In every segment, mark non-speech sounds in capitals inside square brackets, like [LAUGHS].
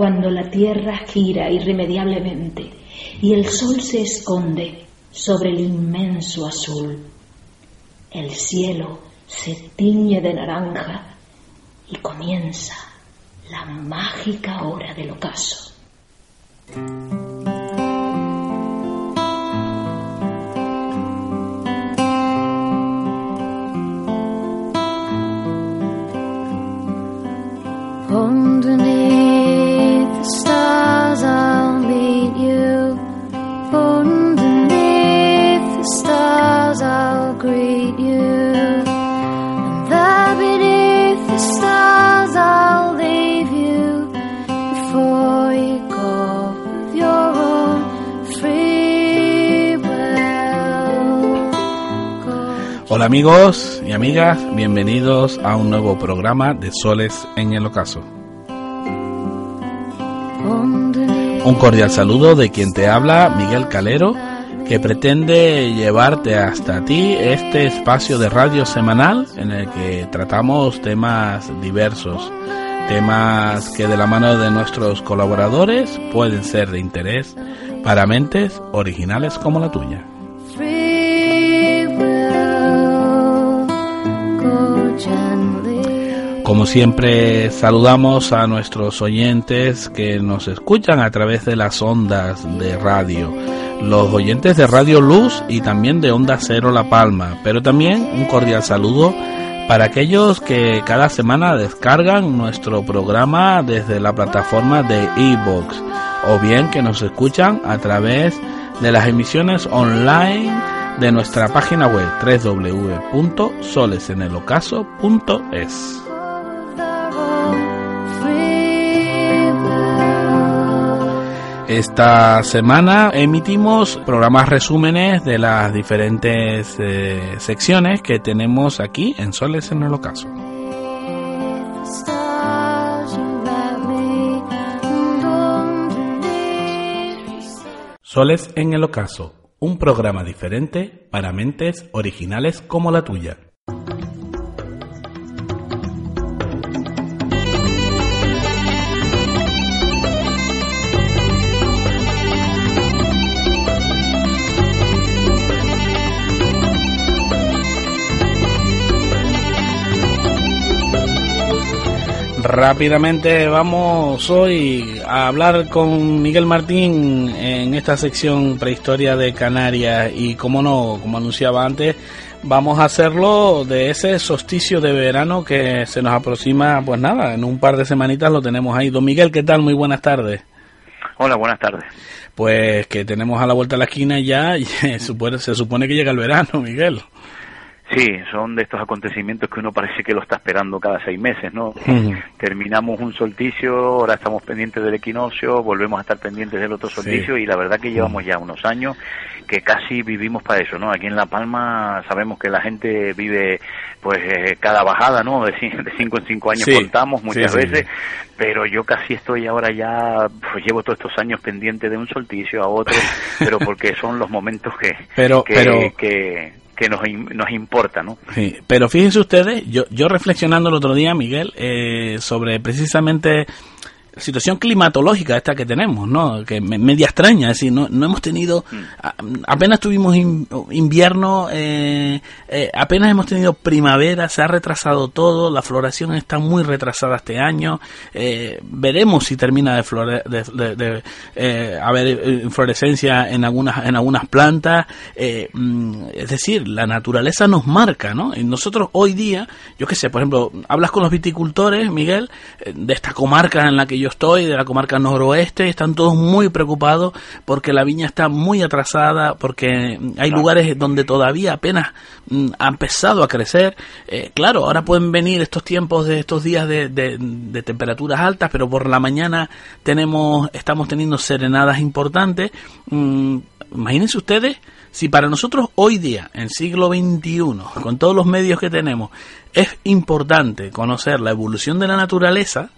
cuando la tierra gira irremediablemente y el sol se esconde sobre el inmenso azul. El cielo se tiñe de naranja y comienza la mágica hora del ocaso. Hola amigos y amigas, bienvenidos a un nuevo programa de Soles en el Ocaso. Un cordial saludo de quien te habla, Miguel Calero, que pretende llevarte hasta ti este espacio de radio semanal en el que tratamos temas diversos, temas que de la mano de nuestros colaboradores pueden ser de interés para mentes originales como la tuya. Como siempre, saludamos a nuestros oyentes que nos escuchan a través de las ondas de radio, los oyentes de Radio Luz y también de Onda Cero La Palma, pero también un cordial saludo para aquellos que cada semana descargan nuestro programa desde la plataforma de iVoox o bien que nos escuchan a través de las emisiones online de nuestra página web www.solesenelocaso.es. Esta semana emitimos programas resúmenes de las diferentes eh, secciones que tenemos aquí en Soles en el Ocaso. Soles en el Ocaso, un programa diferente para mentes originales como la tuya. Rápidamente vamos hoy a hablar con Miguel Martín en esta sección prehistoria de Canarias y como no, como anunciaba antes, vamos a hacerlo de ese solsticio de verano que se nos aproxima, pues nada, en un par de semanitas lo tenemos ahí. Don Miguel, ¿qué tal? Muy buenas tardes. Hola, buenas tardes. Pues que tenemos a la vuelta de la esquina ya [LAUGHS] y se supone que llega el verano, Miguel. Sí, son de estos acontecimientos que uno parece que lo está esperando cada seis meses, ¿no? Terminamos un solsticio, ahora estamos pendientes del equinoccio, volvemos a estar pendientes del otro solsticio y la verdad que llevamos ya unos años que casi vivimos para eso, ¿no? Aquí en La Palma sabemos que la gente vive pues eh, cada bajada, ¿no? De, cinco en cinco años contamos muchas veces, pero yo casi estoy ahora ya, pues llevo todos estos años pendiente de un solsticio a otro, [LAUGHS] pero porque son los momentos que, pero, pero... que que nos, nos importa, ¿no? Sí, pero fíjense ustedes, yo, yo reflexionando el otro día, Miguel, eh, sobre precisamente situación climatológica esta que tenemos, ¿no? Que media extraña, es decir, no, no hemos tenido, mm. apenas tuvimos invierno, eh, eh, apenas hemos tenido primavera, se ha retrasado todo, la floración está muy retrasada este año, eh, veremos si termina de, flore de, de, eh, haber inflorescencia en algunas, en algunas plantas, mm, es decir, la naturaleza nos marca, ¿no? Y nosotros hoy día, yo qué sé, por ejemplo, hablas con los viticultores, Miguel, de esta comarca en la que yo estoy, de la comarca noroeste, están todos muy preocupados porque la viña está muy atrasada, porque hay lugares donde todavía apenas mm, ha empezado a crecer. Eh, claro, ahora pueden venir estos tiempos de estos días de, de, temperaturas altas, pero por la mañana tenemos, estamos teniendo serenadas importantes. Mm, imagínense ustedes si para nosotros hoy día, en siglo XXI, con todos los medios que tenemos, es importante conocer la evolución de la naturaleza,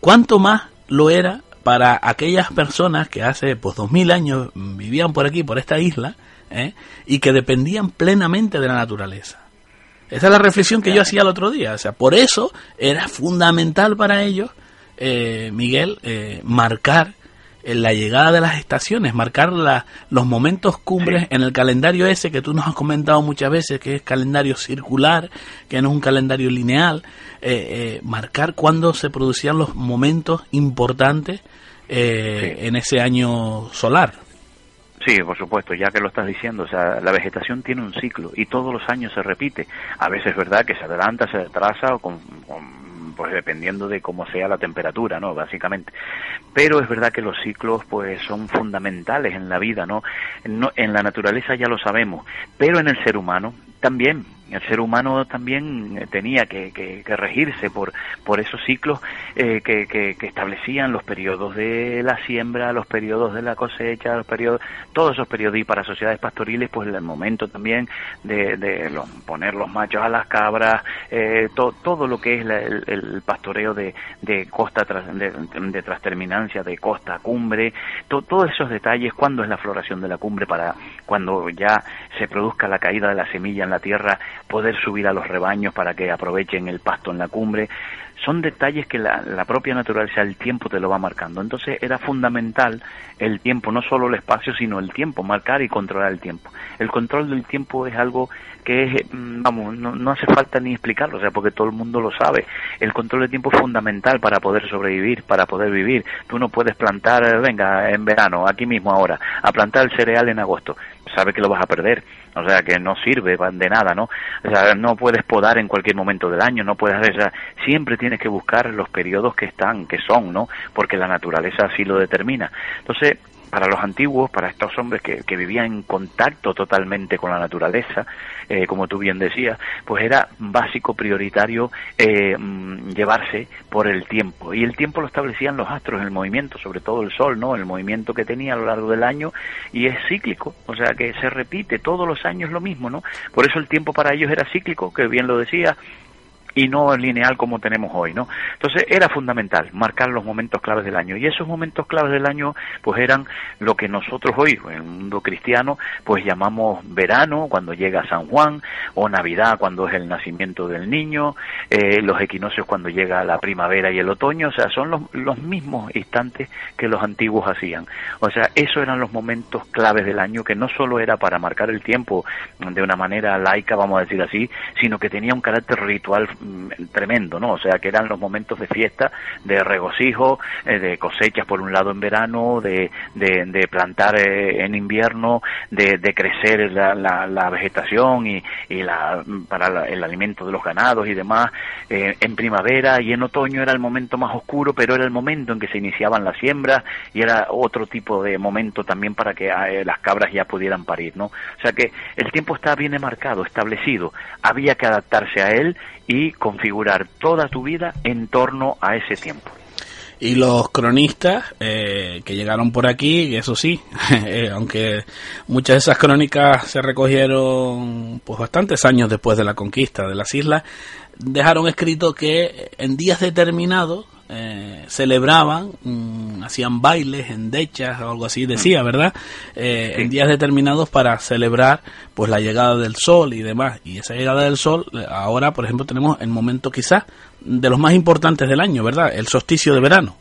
¿Cuánto más lo era para aquellas personas que hace pues dos mil años vivían por aquí, por esta isla, ¿eh? y que dependían plenamente de la naturaleza? Esa es la reflexión que yo hacía el otro día. O sea, por eso era fundamental para ellos eh, Miguel, eh, marcar la llegada de las estaciones, marcar la, los momentos cumbres en el calendario ese que tú nos has comentado muchas veces, que es calendario circular, que no es un calendario lineal, eh, marcar cuándo se producían los momentos importantes en ese año solar. Sí, por supuesto, ya que lo estás diciendo, o sea, la vegetación tiene un ciclo y todos los años se repite. A veces es verdad que se adelanta, se retrasa o con, pues dependiendo de cómo sea la temperatura, ¿no? Básicamente. Pero es verdad que los ciclos pues son fundamentales en la vida, ¿no? no en la naturaleza ya lo sabemos, pero en el ser humano también el ser humano también eh, tenía que, regirse por, por esos ciclos eh, que, establecían los periodos de la siembra, los periodos de la cosecha, los periodos, todos esos periodos. Y para sociedades pastoriles, pues el momento también de, poner los machos a las cabras, eh, todo lo que es el, pastoreo de, costa de, de trasterminancia, de costa a cumbre, todos esos detalles, cuándo es la floración de la cumbre para cuando ya se produzca la caída de la semilla en la tierra, poder subir a los rebaños para que aprovechen el pasto en la cumbre. Son detalles que la, propia naturaleza, el tiempo te lo va marcando. Entonces era fundamental el tiempo, no solo el espacio, sino el tiempo, marcar y controlar el tiempo. El control del tiempo es algo que es, mm, vamos, no, no hace falta ni explicarlo, o sea, porque todo el mundo lo sabe. El control del tiempo es fundamental para poder sobrevivir, para poder vivir. Tú no puedes plantar, venga, en verano, aquí mismo ahora, a plantar el cereal en agosto. Sabes que lo vas a perder o sea que no sirve de nada, ¿no? O sea, no puedes podar en cualquier momento del año, no puedes, o sea, siempre tienes que buscar los periodos que están, que son, ¿no? Porque la naturaleza así lo determina. Entonces, para los antiguos, para estos hombres que, que vivían en contacto totalmente con la naturaleza, eh, como tú bien decías, pues era básico, prioritario eh, mm, llevarse por el tiempo. Y el tiempo lo establecían los astros, el movimiento, sobre todo el sol, ¿no? El movimiento que tenía a lo largo del año y es cíclico, o sea que se repite todos los años lo mismo, ¿no? Por eso el tiempo para ellos era cíclico, que bien lo decía, y no lineal como tenemos hoy, ¿no? Entonces era fundamental marcar los momentos claves del año y esos momentos claves del año pues eran lo que nosotros hoy en el mundo cristiano pues llamamos verano cuando llega San Juan o Navidad cuando es el nacimiento del niño, eh, los equinoccios cuando llega la primavera y el otoño, o sea, son los, los mismos instantes que los antiguos hacían. O sea, esos eran los momentos claves del año que no solo era para marcar el tiempo de una manera laica, vamos a decir así, sino que tenía un carácter ritual tremendo, ¿no? O sea, que eran los momentos de fiesta, de regocijo, eh, de cosechas por un lado en verano, de, de, plantar eh, en invierno, de, de crecer la, la, vegetación y, y la, para el alimento de los ganados y demás. Eh, en primavera y en otoño era el momento más oscuro, pero era el momento en que se iniciaban las siembras y era otro tipo de momento también para que las cabras ya pudieran parir, ¿no? O sea que el tiempo está bien marcado, establecido, había que adaptarse a él y configurar toda tu vida en torno a ese tiempo. Y los cronistas eh, que llegaron por aquí, eso sí, [LAUGHS] eh, aunque muchas de esas crónicas se recogieron pues bastantes años después de la conquista de las islas, dejaron escrito que en días determinados eh, celebraban, mm, hacían bailes en dechas o algo así, decía, ¿verdad? Eh, en días determinados para celebrar pues la llegada del sol y demás. Y esa llegada del sol, eh, ahora, por ejemplo, tenemos el momento quizás de los más importantes del año, ¿verdad? El solsticio de verano.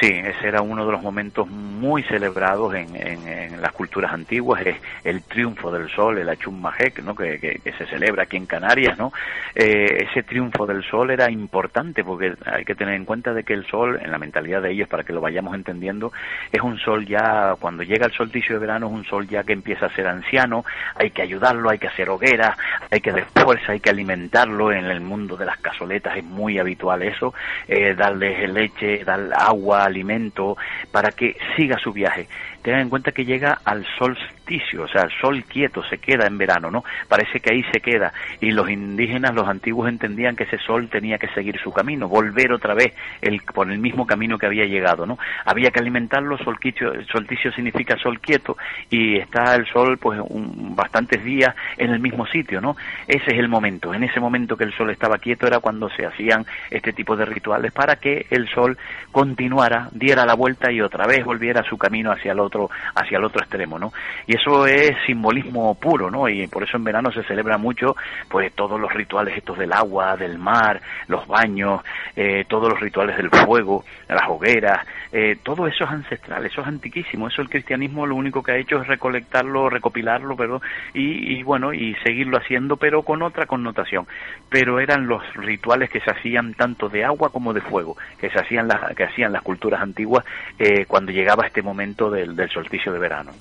Sí, ese era uno de los momentos muy celebrados en, en, las culturas antiguas, es el triunfo del sol, el Achum Majek, ¿no? Que, que, se celebra aquí en Canarias, ¿no? Eh, ese triunfo del sol era importante porque hay que tener en cuenta de que el sol, en la mentalidad de ellos, para que lo vayamos entendiendo, es un sol ya, cuando llega el solsticio de verano, es un sol ya que empieza a ser anciano, hay que ayudarlo, hay que hacer hoguera, hay que dar fuerza, hay que alimentarlo, en el mundo de las casoletas es muy habitual eso, eh, darle leche, darle agua, alimento, para que siga su viaje. Tengan en cuenta que llega al solsticio, o sea, el sol quieto, se queda en verano, ¿no? Parece que ahí se queda. Y los indígenas, los antiguos, entendían que ese sol tenía que seguir su camino, volver otra vez el, por el mismo camino que había llegado, ¿no? Había que alimentarlo, solsticio, solsticio significa sol quieto, y está el sol, pues, un, bastantes días en el mismo sitio, ¿no? Ese es el momento. En ese momento que el sol estaba quieto era cuando se hacían este tipo de rituales para que el sol continuara, diera la vuelta y otra vez volviera su camino hacia el otro hacia el otro extremo, ¿no? Eso es simbolismo puro, ¿no? Y por eso en verano se celebra mucho, pues todos los rituales estos del agua, del mar, los baños, eh, todos los rituales del fuego, las hogueras, eh, todo eso es ancestral, eso es antiquísimo, eso el cristianismo lo único que ha hecho es recolectarlo, recopilarlo, pero y, y bueno, y seguirlo haciendo, pero con otra connotación. Pero eran los rituales que se hacían tanto de agua como de fuego, que se hacían las, que hacían las culturas antiguas eh, cuando llegaba este momento del, del solsticio de verano.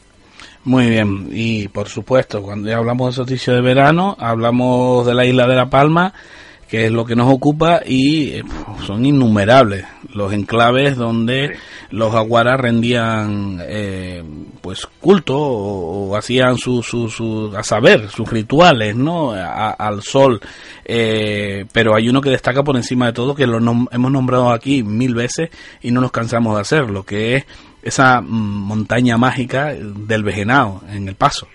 Muy bien, y por supuesto, cuando ya hablamos de solsticio de verano, hablamos de la isla de La Palma, que es lo que nos ocupa y eh, son innumerables los enclaves donde los aguaras rendían eh, pues culto o, hacían su, su, su, a saber sus rituales no al sol. Eh, pero hay uno que destaca por encima de todo que lo hemos nombrado aquí mil veces y no nos cansamos de hacerlo que es esa montaña mágica del Vejenao en el paso.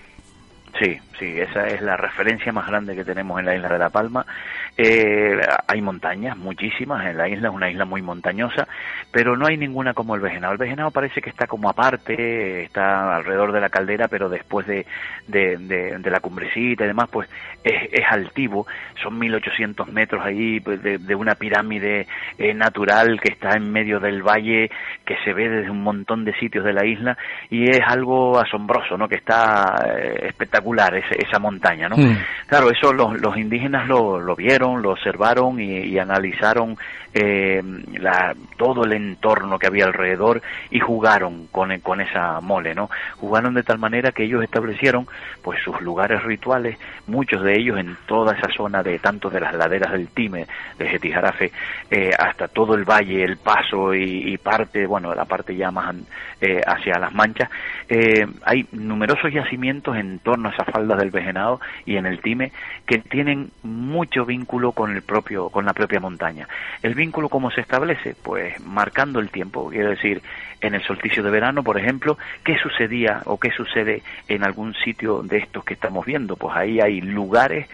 Sí, sí, esa es la referencia más grande que tenemos en la isla de La Palma eh, hay montañas, muchísimas en la isla, es una isla muy montañosa, pero no hay ninguna como el Vejenado. El Vejenado parece que está como aparte, está alrededor de la caldera, pero después de, de, de, la cumbrecita y demás, pues es, es altivo, son 1800 metros ahí pues, de, una pirámide eh, natural que está en medio del valle, que se ve desde un montón de sitios de la isla, y es algo asombroso, ¿no? Que está eh, espectacular esa montaña, ¿no? Mm. Claro, eso los, los indígenas lo, lo vieron lo observaron y, analizaron eh, la, todo el entorno que había alrededor y jugaron con, con esa mole, ¿no? Jugaron de tal manera que ellos establecieron pues sus lugares rituales, muchos de ellos en toda esa zona de tanto de las laderas del Time, de Jetijarafe, eh, hasta todo el valle, el paso y, parte, bueno, la parte ya más eh, hacia las manchas, eh, hay numerosos yacimientos en torno a esas faldas del Vejenado y en el Time que tienen mucho vínculo con el propio, con la propia montaña. El vínculo cómo se establece, pues marcando el tiempo, quiero decir, en el solsticio de verano, por ejemplo, qué sucedía o qué sucede en algún sitio de estos que estamos viendo, pues ahí hay lugares,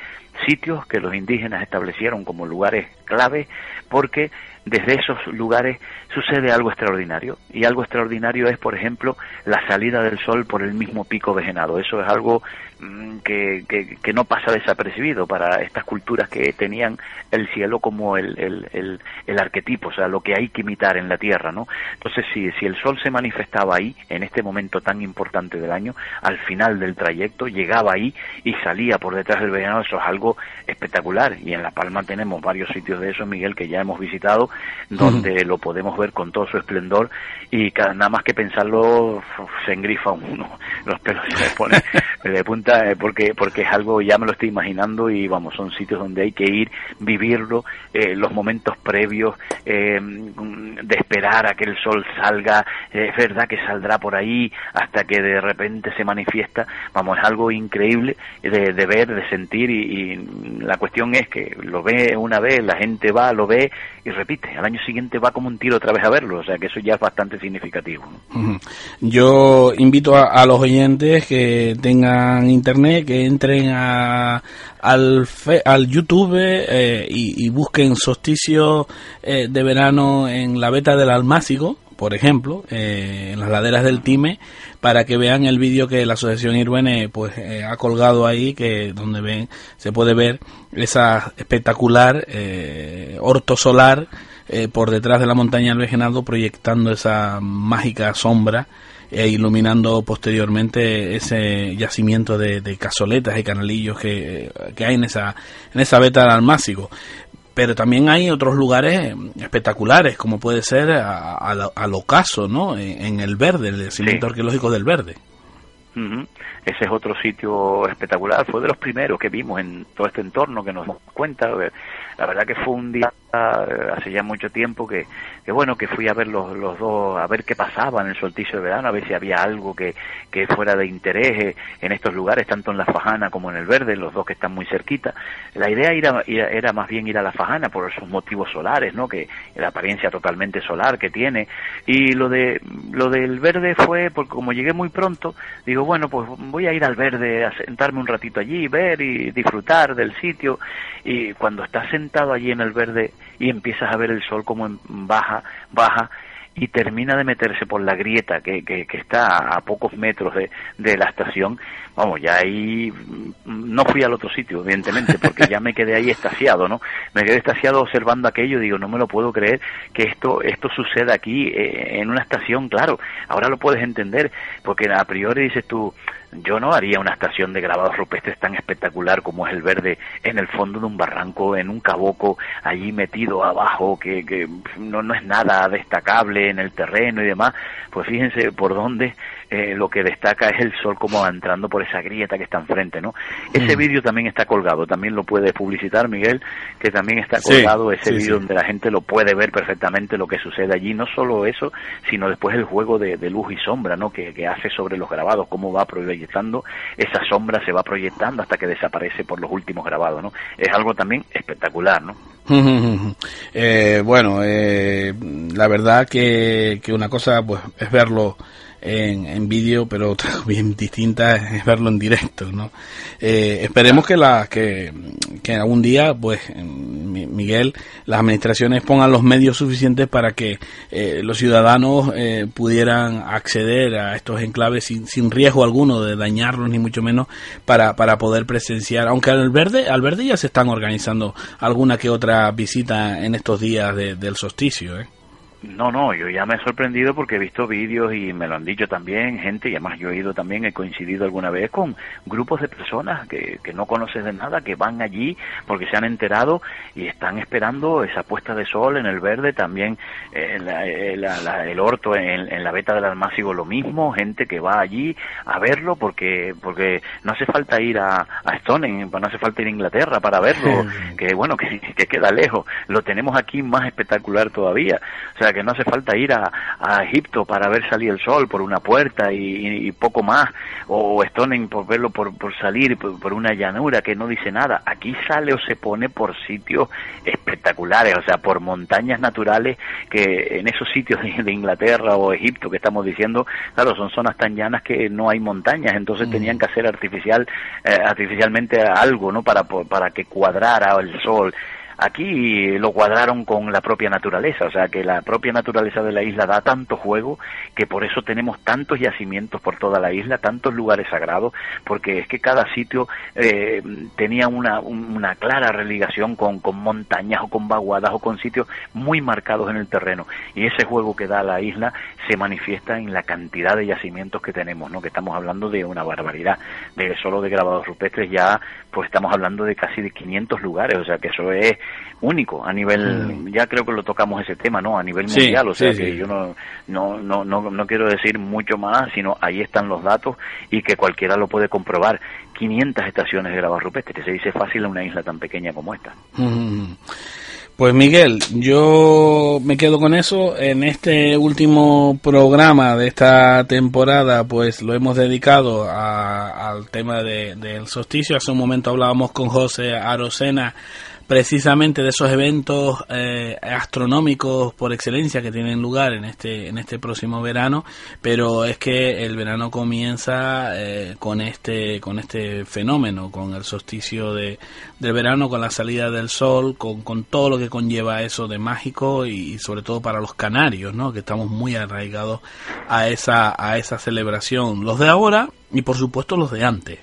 sitios que los indígenas establecieron como lugares clave porque desde esos lugares sucede algo extraordinario. Y algo extraordinario es, por ejemplo, la salida del sol por el mismo pico vejenado. Eso es algo mm, que, que, no pasa desapercibido para estas culturas que tenían el cielo como el, el, el, arquetipo, o sea, lo que hay que imitar en la tierra, ¿no? Entonces, si, si el sol se manifestaba ahí, en este momento tan importante del año, al final del trayecto, llegaba ahí y salía por detrás del vejenado, eso es algo espectacular. Y en La Palma tenemos varios sitios de eso, Miguel, que ya hemos visitado, donde lo podemos ver con todo su esplendor. Y cada, nada más que pensarlo se engrifa uno, [LAUGHS] los pelos se le ponen [LAUGHS] de punta eh, porque porque es algo ya me lo estoy imaginando y vamos son sitios donde hay que ir vivirlo eh, los momentos previos eh, de esperar a que el sol salga. Es verdad que saldrá por ahí hasta que de repente se manifiesta. Vamos es algo increíble de, de ver de sentir y, y la cuestión es que lo ve una vez la gente va lo ve y repite. Al año siguiente va como un tiro otra vez a verlo, o sea que eso ya es bastante significativo. Yo invito a, los oyentes que tengan internet, que entren a, al, al YouTube eh, y, busquen solsticio eh, de verano en la beta del Almácigo, por ejemplo, eh, en las laderas del Time, para que vean el vídeo que la Asociación Irwene pues ha colgado ahí, que donde ven se puede ver esa espectacular orto solar eh, por detrás de la montaña del Vejenado proyectando esa mágica sombra e iluminando posteriormente ese yacimiento de, casoletas y canalillos que, hay en esa, en esa beta del Almácigo. Pero también hay otros lugares espectaculares, como puede ser al ocaso, ¿no? En, el verde, el yacimiento arqueológico del verde. Ese es otro sitio espectacular, fue de los primeros que vimos en todo este entorno que nos damos cuenta. La verdad que fue un día hace ya mucho tiempo que, que bueno, que fui a ver los, los dos, a ver qué pasaba en el solsticio de verano, a ver si había algo que, que fuera de interés eh, en estos lugares, tanto en la Fajana como en el Verde, los dos que están muy cerquita. La idea era, era más bien ir a la Fajana por esos motivos solares, ¿no? Que la apariencia totalmente solar que tiene. Y lo de lo del Verde fue porque como llegué muy pronto, digo, bueno, pues voy a ir al Verde a sentarme un ratito allí, ver y disfrutar del sitio. Y cuando estás sentado allí en el Verde y empiezas a ver el sol como baja, baja, y termina de meterse por la grieta que, que, está a pocos metros de, de, la estación, vamos, ya ahí mm, no fui al otro sitio, evidentemente, porque ya me quedé ahí estaciado, ¿no? Me quedé estaciado observando aquello, digo, no me lo puedo creer que esto, esto suceda aquí eh, en una estación, claro, ahora lo puedes entender, porque a priori dices tú, yo no haría una estación de grabados rupestres tan espectacular como es el verde en el fondo de un barranco, en un caboco, allí metido abajo, que, que no, no es nada destacable en el terreno y demás. Pues fíjense por dónde eh, lo que destaca es el sol como entrando por esa grieta que está enfrente, ¿no? Ese mm. vídeo también está colgado, también lo puede publicitar Miguel, que también está colgado ese vídeo donde la gente lo puede ver perfectamente lo que sucede allí, no solo eso, sino después el juego de, luz y sombra, ¿no? Que, hace sobre los grabados, cómo va proyectando, esa sombra se va proyectando hasta que desaparece por los últimos grabados, ¿no? Es algo también espectacular, ¿no? [LAUGHS] eh, bueno, eh, la verdad que, que una cosa pues es verlo en, en vídeo, pero [LAUGHS] bien distinta es verlo en directo, ¿no? Eh, esperemos que la que, que algún día, pues, Miguel, las administraciones pongan los medios suficientes para que eh, los ciudadanos eh, pudieran acceder a estos enclaves sin, sin riesgo alguno de dañarlos ni mucho menos para, para poder presenciar, aunque al verde, al verde ya se están organizando alguna que otra visita en estos días del solsticio, ¿eh? No, no, yo ya me he sorprendido porque he visto vídeos y me lo han dicho también gente, y además yo he ido también, he coincidido alguna vez con grupos de personas que, que no conoces de nada, que van allí porque se han enterado y están esperando esa puesta de sol en el verde, también eh, el orto en, en, la beta del almácigo lo mismo, gente que va allí a verlo porque porque no hace falta ir a, a Stone, no hace falta ir a Inglaterra para verlo, que bueno, que, que queda lejos, lo tenemos aquí más espectacular todavía, o sea, que no hace falta ir a, Egipto para ver salir el sol por una puerta y, poco más, o Stonen por verlo por, salir por, una llanura que no dice nada. Aquí sale o se pone por sitios espectaculares, o sea, por montañas naturales que en esos sitios de, Inglaterra o Egipto que estamos diciendo, claro, son zonas tan llanas que no hay montañas, entonces mm. tenían que hacer artificial, eh, artificialmente algo, ¿no? Para, para que cuadrara el sol. Aquí lo cuadraron con la propia naturaleza, o sea que la propia naturaleza de la isla da tanto juego que por eso tenemos tantos yacimientos por toda la isla, tantos lugares sagrados, porque es que cada sitio eh, tenía una, clara religación con, con montañas o con vaguadas o con sitios muy marcados en el terreno. Y ese juego que da la isla se manifiesta en la cantidad de yacimientos que tenemos, ¿no? que estamos hablando de una barbaridad. De solo de grabados rupestres ya pues estamos hablando de casi de 500 lugares, o sea que eso es único a nivel, ya creo que lo tocamos ese tema, ¿no? A nivel mundial, o sea que yo no, no, no, no, no quiero decir mucho más, sino ahí están los datos y que cualquiera lo puede comprobar. 500 estaciones de grabados rupestres, que se dice fácil en una isla tan pequeña como esta. [LAUGHS] Pues Miguel, yo me quedo con eso. En este último programa de esta temporada, pues lo hemos dedicado al tema del solsticio. Hace un momento hablábamos con José Arocena precisamente de esos eventos eh, astronómicos por excelencia que tienen lugar en este en este próximo verano pero es que el verano comienza eh, con este con este fenómeno con el solsticio de, del verano con la salida del sol con, con todo lo que conlleva eso de mágico y, sobre todo para los canarios no que estamos muy arraigados a esa a esa celebración. Los de ahora y por supuesto los de antes.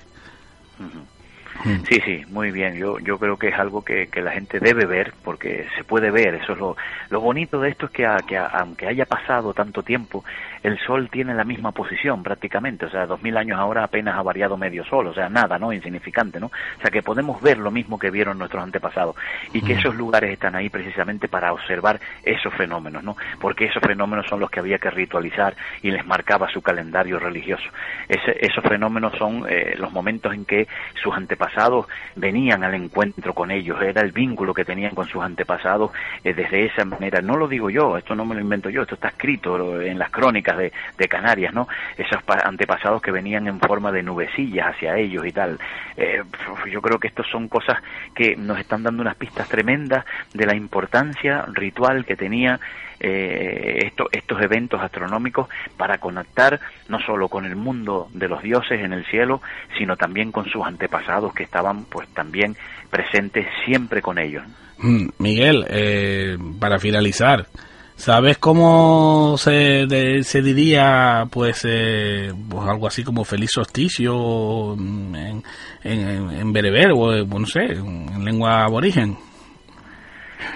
Sí, sí, muy bien. Yo, yo creo que es algo que, que la gente debe ver porque se puede ver. Eso es lo, lo bonito de esto es que, que aunque haya pasado tanto tiempo, el Sol tiene la misma posición prácticamente. O sea, dos mil años ahora apenas ha variado medio Sol. O sea, nada, ¿no? Insignificante, ¿no? O sea, que podemos ver lo mismo que vieron nuestros antepasados y que mm. esos lugares están ahí precisamente para observar esos fenómenos, ¿no? Porque esos fenómenos son los que había que ritualizar y les marcaba su calendario religioso. Ese, esos fenómenos son eh, los momentos en que sus antepasados venían al encuentro con ellos, era el vínculo que tenían con sus antepasados eh, desde esa manera. No lo digo yo, esto no me lo invento yo, esto está escrito en las crónicas de, Canarias, ¿no? Esos antepasados que venían en forma de nubecillas hacia ellos y tal. Eh, yo creo que estos son cosas que nos están dando unas pistas tremendas de la importancia ritual que tenía eh, estos eventos astronómicos para conectar no solo con el mundo de los dioses en el cielo, sino también con sus antepasados que estaban pues también presentes siempre con ellos. Mm, Miguel, eh, para finalizar, ¿Sabes cómo se, se diría, pues, eh, pues, algo así como feliz solsticio en, en, en bereber o, eh, no sé, en lengua aborigen?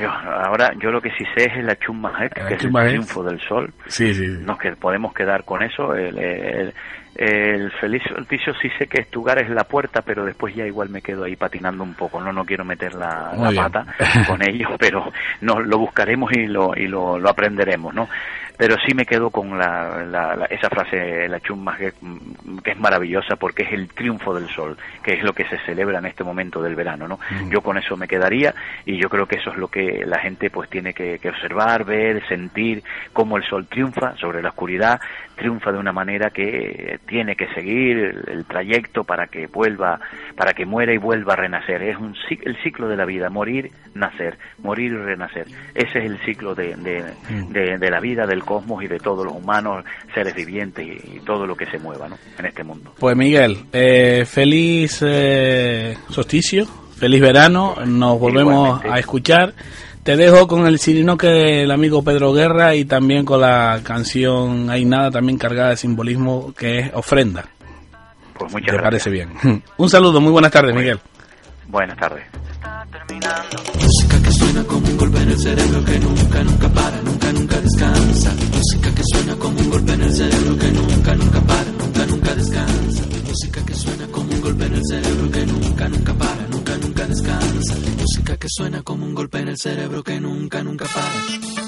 ahora yo lo que sí sé es la chumma que es el triunfo del sol. Sí, sí. Nos que podemos quedar con eso. El, el, feliz solsticio sí sé que Estugar es la puerta, pero después ya igual me quedo ahí patinando un poco. No, no quiero meter la, pata [LAUGHS] con ellos, pero no, lo buscaremos y lo, y lo, lo aprenderemos, ¿no? pero sí me quedo con la, esa frase, la chumma, que, que, es maravillosa porque es el triunfo del sol, que es lo que se celebra en este momento del verano, ¿no? Mm. Yo con eso me quedaría y yo creo que eso es lo que la gente pues tiene que, observar, ver, sentir cómo el sol triunfa sobre la oscuridad, triunfa de una manera que tiene que seguir el, trayecto para que vuelva, para que muera y vuelva a renacer. Es un, el ciclo de la vida, morir, nacer, morir y renacer. Ese es el ciclo de, de, mm. de la vida, del cosmos y de todos los humanos, seres vivientes y, todo lo que se mueva ¿no? en este mundo. Pues Miguel, eh, feliz eh, solsticio, feliz verano, nos volvemos a escuchar. Te dejo con el sirino que del amigo Pedro Guerra y también con la canción Hay nada también cargada de simbolismo que es ofrenda. Pues muchas ¿Te parece bien? [LAUGHS] Un saludo, muy buenas tardes, Miguel. Buenas tardes. Música que suena como un golpe en el cerebro que nunca, nunca para, nunca, nunca descansa. Música que suena como un golpe en el cerebro que nunca, nunca para, nunca, nunca descansa. Música que suena como un golpe en el cerebro que nunca, nunca para, nunca, nunca descansa. Que suena como un golpe en el cerebro que nunca, nunca para.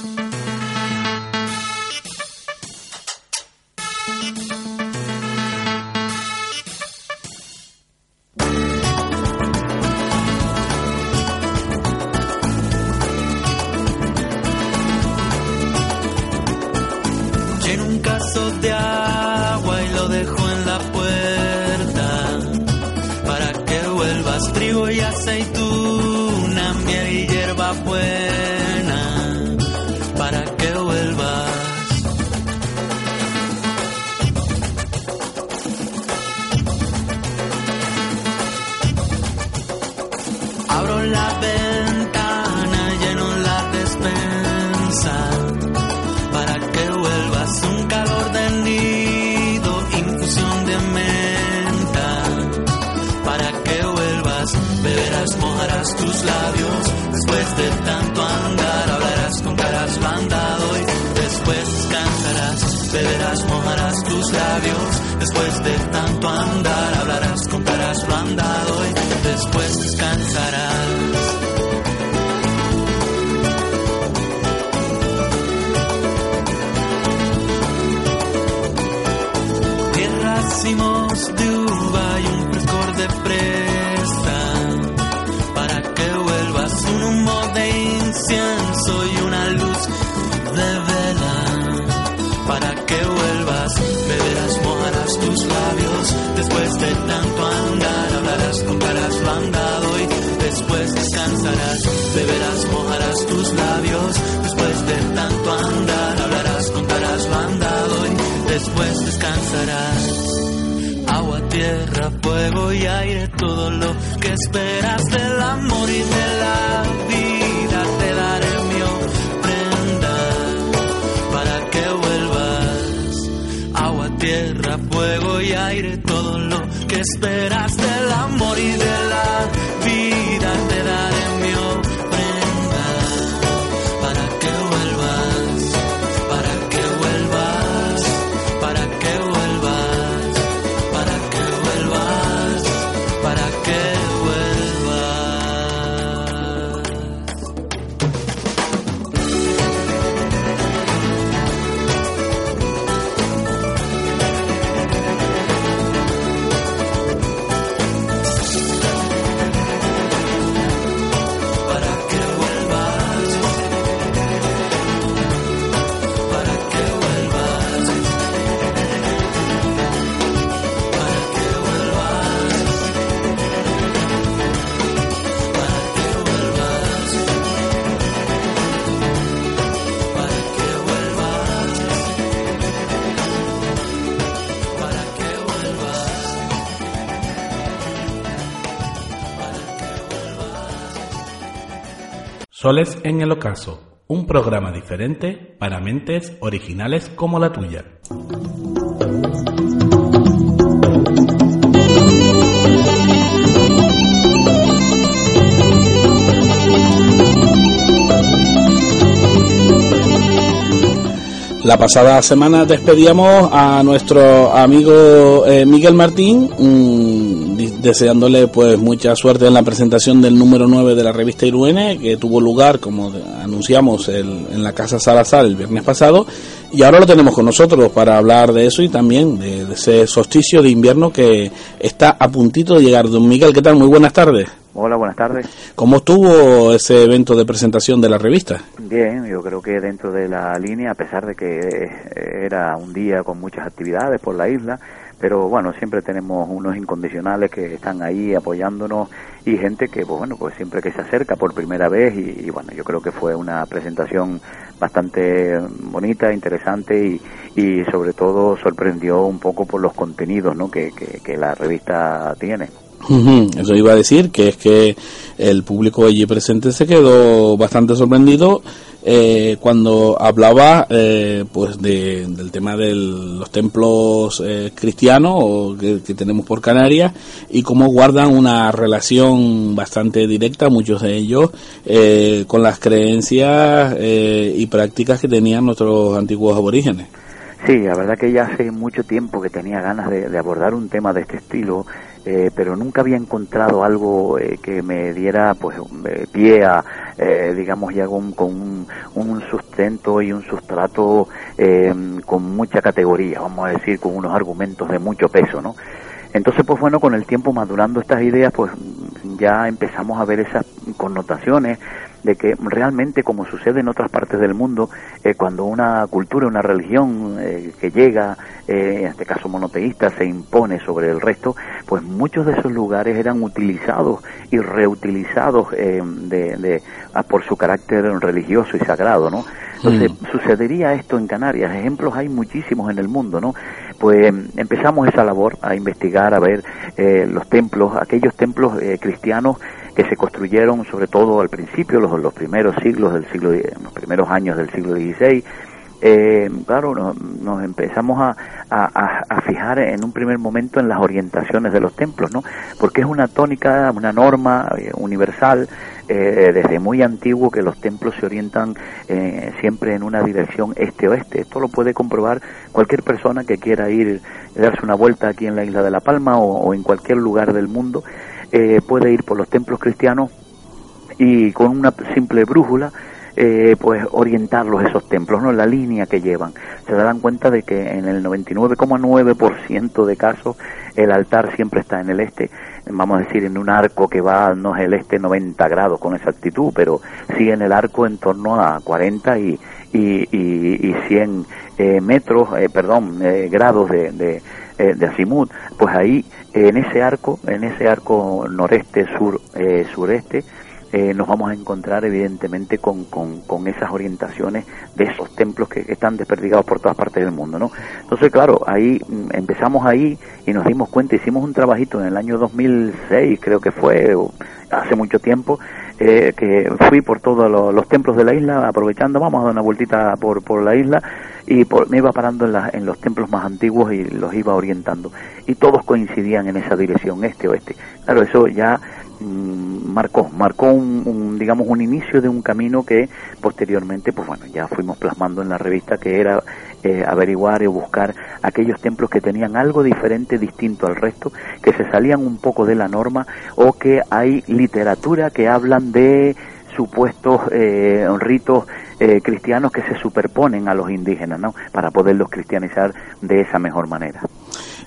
Soles en el ocaso, un programa diferente para mentes originales como la tuya. La pasada semana despedíamos a nuestro amigo eh, Miguel Martín, mm, deseándole pues mucha suerte en la presentación del número 9 de la revista Iruene, que tuvo lugar, como anunciamos, en la Casa Salazar el viernes pasado, y ahora lo tenemos con nosotros para hablar de eso y también de, de ese solsticio de invierno que está a puntito de llegar. Don Miguel, ¿qué tal? Muy buenas tardes. Hola, buenas tardes. ¿Cómo estuvo ese evento de presentación de la revista? Bien, yo creo que dentro de la línea, a pesar de que era un día con muchas actividades por la isla, pero bueno, siempre tenemos unos incondicionales que están ahí apoyándonos y gente que, pues bueno, pues siempre que se acerca por primera vez y, bueno, yo creo que fue una presentación bastante bonita, interesante y, y sobre todo sorprendió un poco por los contenidos ¿no? que, que la revista tiene. Eso iba a decir, que es que el público allí presente se quedó bastante sorprendido eh, cuando hablaba eh, pues del tema de los templos eh, cristianos que, tenemos por Canarias y cómo guardan una relación bastante directa, muchos de ellos, con las creencias y prácticas que tenían nuestros antiguos aborígenes. Sí, la verdad que ya hace mucho tiempo que tenía ganas de abordar un tema de este estilo eh, pero nunca había encontrado algo eh, que me diera pues eh, pie a digamos ya con, con un, sustento y un sustrato con mucha categoría vamos a decir con unos argumentos de mucho peso no entonces pues bueno con el tiempo madurando estas ideas pues ya empezamos a ver esas connotaciones de que realmente, como sucede en otras partes del mundo, eh, cuando una cultura, una religión eh, que llega, eh, en este caso monoteísta, se impone sobre el resto, pues muchos de esos lugares eran utilizados y reutilizados de, de, por su carácter religioso y sagrado, ¿no? Entonces, mm. sucedería esto en Canarias. Ejemplos hay muchísimos en el mundo, ¿no? Pues empezamos esa labor a investigar, a ver los templos, aquellos templos cristianos que se construyeron sobre todo al principio, los, los primeros siglos del siglo, los primeros años del siglo XVI, eh, claro, nos, empezamos a, a, fijar en un primer momento en las orientaciones de los templos, ¿no? Porque es una tónica, una norma eh, universal eh, desde muy antiguo que los templos se orientan siempre en una dirección este-oeste. Esto lo puede comprobar cualquier persona que quiera ir, darse una vuelta aquí en la isla de La Palma o en cualquier lugar del mundo eh, puede ir por los templos cristianos y con una simple brújula eh, pues orientarlos esos templos, ¿no? La línea que llevan. Se darán cuenta de que en el 99,9% de casos el altar siempre está en el este, vamos a decir en un arco que va, no es el este 90 grados con exactitud, pero sí en el arco en torno a 40 y, y, y, 100 eh, metros, perdón, grados de, de, de azimut, pues ahí en ese arco, en ese arco noreste, sur, eh, sureste, eh, nos vamos a encontrar evidentemente con, con, esas orientaciones de esos templos que, están desperdigados por todas partes del mundo, ¿no? Entonces, claro, ahí mm, empezamos ahí y nos dimos cuenta, hicimos un trabajito en el año 2006, creo que fue hace mucho tiempo, eh, que fui por todos los, templos de la isla, aprovechando, vamos a dar una vueltita por, por la isla y me iba parando en, en, los templos más antiguos y los iba orientando. Y todos coincidían en esa dirección, este oeste. Claro, eso ya mm, marcó, marcó un, digamos, un inicio de un camino que posteriormente, pues bueno, ya fuimos plasmando en la revista que era eh, averiguar y buscar aquellos templos que tenían algo diferente, distinto al resto, que se salían un poco de la norma o que hay literatura que hablan de supuestos eh, ritos eh, cristianos que se superponen a los indígenas, ¿no? Para poderlos cristianizar de esa mejor manera.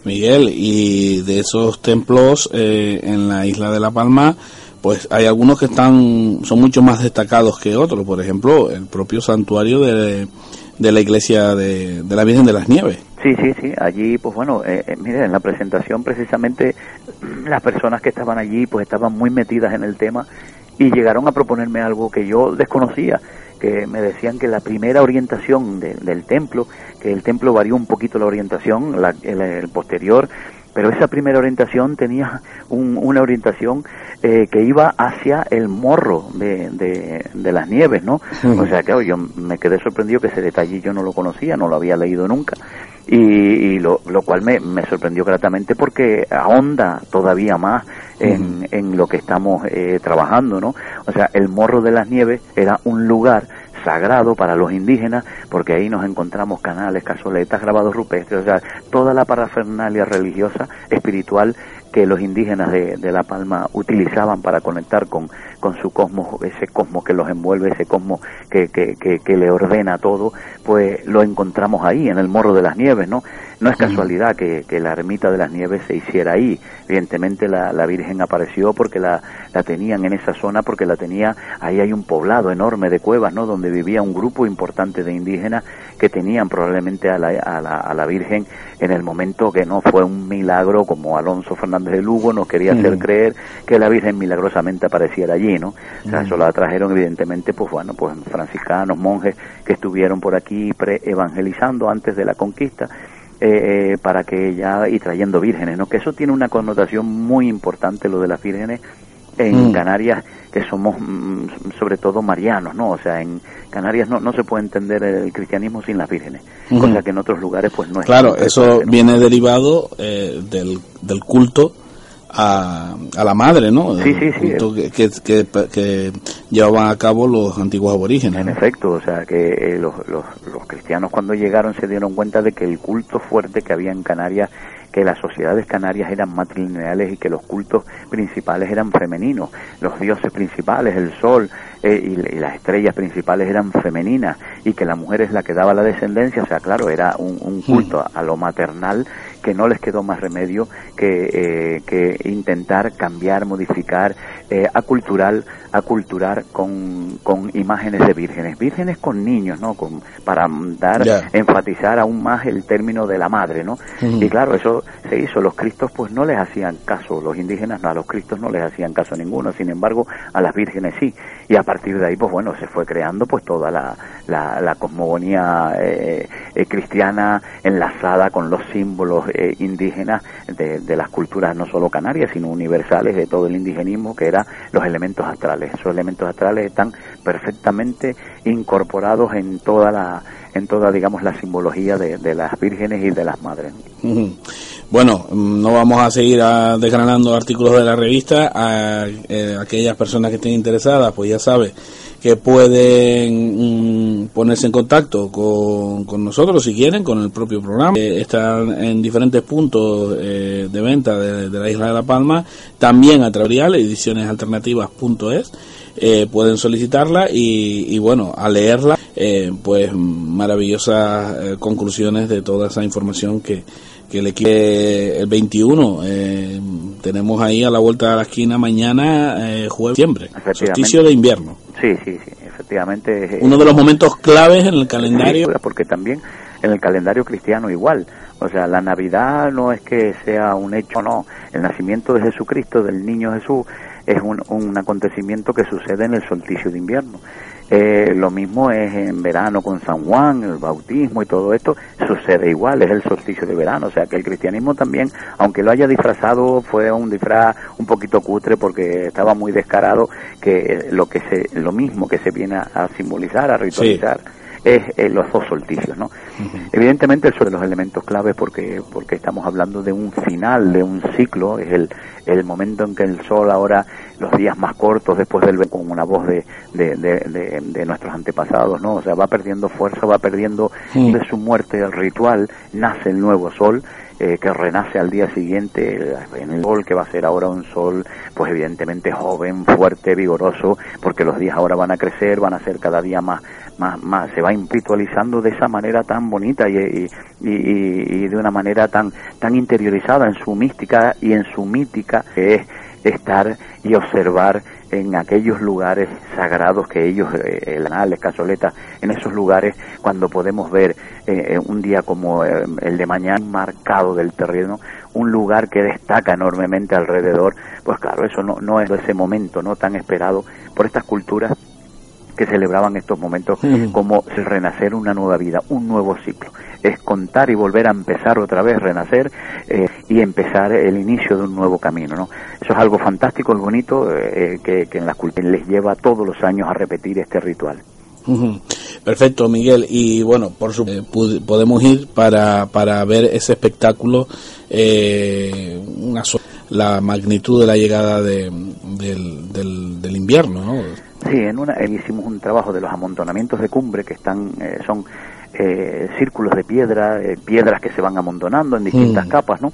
Miguel, y de esos templos eh, en la isla de La Palma, pues hay algunos que están son mucho más destacados que otros. Por ejemplo, el propio santuario de, de la iglesia de, la Virgen de las Nieves. Sí, sí, sí. Allí, pues bueno, eh, eh en la presentación precisamente [CLEARS THROAT] las personas que estaban allí, pues estaban muy metidas en el tema y llegaron a proponerme algo que yo desconocía que me decían que la primera orientación del templo, que el templo varió un poquito la orientación, el, posterior pero esa primera orientación tenía una orientación eh, que iba hacia el morro de, de, las nieves, ¿no? O sea, que yo me quedé sorprendido que ese detalle yo no lo conocía, no lo había leído nunca. Y, lo, lo, cual me, me, sorprendió gratamente porque ahonda todavía más en, en lo que estamos eh, trabajando, ¿no? O sea, el morro de las nieves era un lugar sagrado para los indígenas, porque ahí nos encontramos canales, casoletas, grabados rupestres, o sea, toda la parafernalia religiosa, espiritual que los indígenas de, La Palma utilizaban para conectar con, con su cosmos, ese cosmos que los envuelve, ese cosmos que, que, que, le ordena todo, pues lo encontramos ahí, en el Morro de las Nieves, ¿no? No es casualidad que, que la ermita de las Nieves se hiciera ahí. Evidentemente la, la Virgen apareció porque la, la, tenían en esa zona, porque la tenía, ahí hay un poblado enorme de cuevas, ¿no? Donde vivía un grupo importante de indígenas que tenían probablemente a la, a la, a la Virgen en el momento que no fue un milagro como Alonso Fernández de Lugo nos quería hacer creer que la Virgen milagrosamente apareciera allí, ¿no? O sea, eso la trajeron evidentemente, pues bueno, pues franciscanos, monjes que estuvieron por aquí pre-evangelizando antes de la conquista. Eh, eh, para que ella y trayendo vírgenes, ¿no? Que eso tiene una connotación muy importante lo de las vírgenes en mm. Canarias que somos mm, sobre todo marianos, ¿no? O sea, en Canarias no, no se puede entender el cristianismo sin las vírgenes, cosa que en otros lugares pues no es. Claro, eso viene derivado eh, del, del culto a, a, la madre, ¿no? Sí, sí, sí. Que, que, que, llevaban a cabo los antiguos aborígenes. En efecto, o sea, que eh, los, los, los cristianos cuando llegaron se dieron cuenta de que el culto fuerte que había en Canarias que las sociedades canarias eran matrilineales y que los cultos principales eran femeninos, los dioses principales, el sol eh, y, las estrellas principales eran femeninas y que la mujer es la que daba la descendencia, o sea, claro, era un, culto a lo maternal que no les quedó más remedio que, eh, que intentar cambiar, modificar, eh, acultural, aculturar con, con imágenes de vírgenes, vírgenes con niños, ¿no? Con, para dar, enfatizar aún más el término de la madre, ¿no? Y claro, eso se hizo, los cristos pues no les hacían caso, los indígenas no, a los cristos no les hacían caso ninguno, sin embargo, a las vírgenes sí, y a partir de ahí pues bueno, se fue creando pues toda la, la, cosmogonía eh, eh, cristiana enlazada con los símbolos eh, indígenas de, las culturas no solo canarias, sino universales de todo el indigenismo, que eran los elementos astrales. Esos elementos astrales están perfectamente incorporados en toda la, en toda, digamos, la simbología de, las vírgenes y de las madres. Bueno, no vamos a seguir a, desgranando artículos de la revista. A, aquellas personas que estén interesadas, pues ya sabe que pueden mm, ponerse en contacto con, nosotros si quieren, con el propio programa. Eh, están en diferentes puntos eh, de venta de, la isla de La Palma, también a través de edicionesalternativas.es. Eh, pueden solicitarla y, bueno, a leerla, pues maravillosas conclusiones de toda esa información que, que el equipo el 21 tenemos ahí a la vuelta de la esquina mañana jueves diciembre solsticio de invierno Sí, sí, sí, efectivamente. Uno de los momentos claves en el calendario. porque también en el calendario cristiano igual. O sea, la Navidad no es que sea un hecho, no. El nacimiento de Jesucristo, del niño Jesús, es un, un acontecimiento que sucede en el solsticio de invierno. Eh, lo mismo es en verano con San Juan, el bautismo y todo esto, sucede igual, es el solsticio de verano. O sea que el cristianismo también, aunque lo haya disfrazado, fue un disfraz un poquito cutre porque estaba muy descarado, que lo, que se, lo mismo que se viene a, simbolizar, a ritualizar. es los dos solsticios, ¿no? Evidentemente eso de los elementos claves porque porque estamos hablando de un final, de un ciclo, es el, el momento en que el sol ahora los días más cortos después del con una voz de, de, de, de, nuestros antepasados, ¿no? O sea, va perdiendo fuerza, va perdiendo de su muerte el ritual, nace el nuevo sol, eh, que renace al día siguiente en el sol que va a ser ahora un sol pues evidentemente joven, fuerte, vigoroso, porque los días ahora van a crecer, van a ser cada día más más, más se va ritualizando de esa manera tan bonita y, y, y, y de una manera tan tan interiorizada en su mística y en su mítica que es estar y observar en aquellos lugares sagrados que ellos, eh, el anales, Casoleta, en esos lugares cuando podemos ver eh, un día como eh, el de mañana marcado del terreno, un lugar que destaca enormemente alrededor, pues claro, eso no, no es ese momento no tan esperado por estas culturas que celebraban estos momentos como el renacer una nueva vida, un nuevo ciclo. Es contar y volver a empezar otra vez, renacer eh, y empezar el inicio de un nuevo camino. ¿no? Eso es algo fantástico, y bonito, eh, que, que en la cultura les lleva todos los años a repetir este ritual. Perfecto, Miguel. Y bueno, por supuesto, eh, podemos ir para, para ver ese espectáculo, eh, una la magnitud de la llegada de, del, del, invierno, ¿no? Sí, en una, eh, hicimos un trabajo de los amontonamientos de cumbre que están, son círculos de piedra, piedras que se van amontonando en distintas mm. capas, ¿no?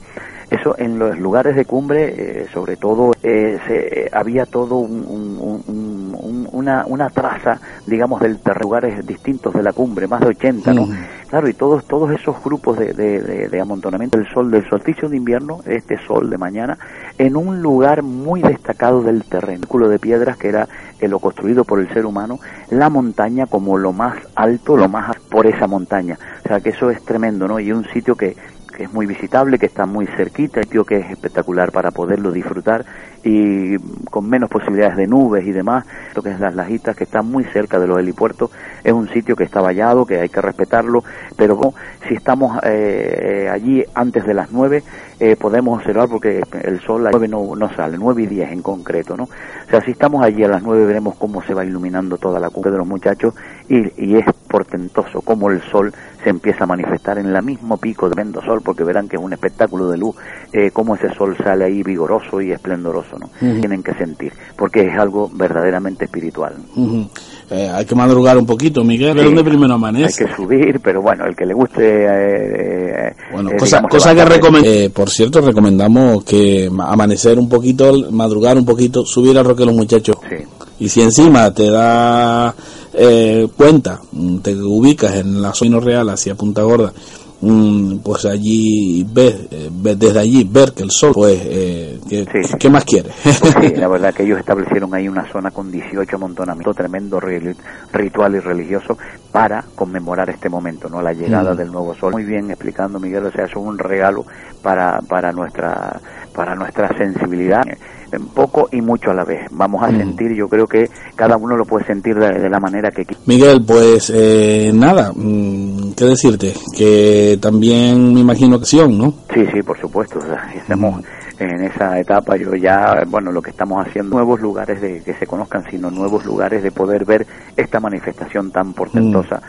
Eso en los lugares de cumbre, sobre todo, se, había todo un, una, una traza, digamos, del lugares distintos de la cumbre, más de 80, ¿no? Claro, y todos, todos esos grupos de, de, amontonamiento del sol, del solsticio de invierno, este sol de mañana, en un lugar muy destacado del terreno, círculo de piedras que era lo construido por el ser humano, la montaña como lo más alto, lo más por esa montaña. O sea que eso es tremendo, ¿no? Y un sitio que, que es muy visitable, que está muy cerquita, sitio que es espectacular para poderlo disfrutar y con menos posibilidades de nubes y demás, lo que es las lajitas que está muy cerca de los helipuertos, es un sitio que está vallado, que hay que respetarlo, pero si estamos eh, allí antes de las nueve, eh, podemos observar porque el sol a las 9 no, no sale, 9 y 10 en concreto, ¿no? O sea, si estamos allí a las 9 veremos cómo se va iluminando toda la cumbre de los muchachos y, y es portentoso cómo el sol se empieza a manifestar en la mismo pico de Sol, porque verán que es un espectáculo de luz, eh, cómo ese sol sale ahí vigoroso y esplendoroso, ¿no? Tienen que sentir, porque es algo verdaderamente espiritual. Eh, hay que madrugar un poquito, Miguel, ¿de dónde primero amanece? Hay que subir, pero bueno, el que le guste... Eh, bueno, cosa, cosa que recomendamos, por cierto, recomendamos que amanecer un poquito, madrugar un poquito, subir a Roque los Muchachos. Y si encima te da eh, cuenta, te ubicas en la zona real hacia Punta Gorda, pues allí ves, eh, desde allí ver que el sol, pues, eh, ¿qué, más quieres? [LAUGHS] Pues la verdad que ellos establecieron ahí una zona con 18 amontonamientos, tremendo ritual y religioso para conmemorar este momento, no la llegada mm. del nuevo sol. Muy bien explicando, Miguel, o sea, es un regalo para, para nuestra para nuestra sensibilidad poco y mucho a la vez. Vamos a mm. sentir, yo creo que cada uno lo puede sentir de, la manera que quiera. Miguel, pues eh, nada, mm, ¿qué decirte? Que también me imagino sí, ¿no? Sí, sí, por supuesto. estamos en esa etapa. Yo ya, bueno, lo que estamos haciendo, nuevos lugares de que se conozcan, sino nuevos lugares de poder ver esta manifestación tan portentosa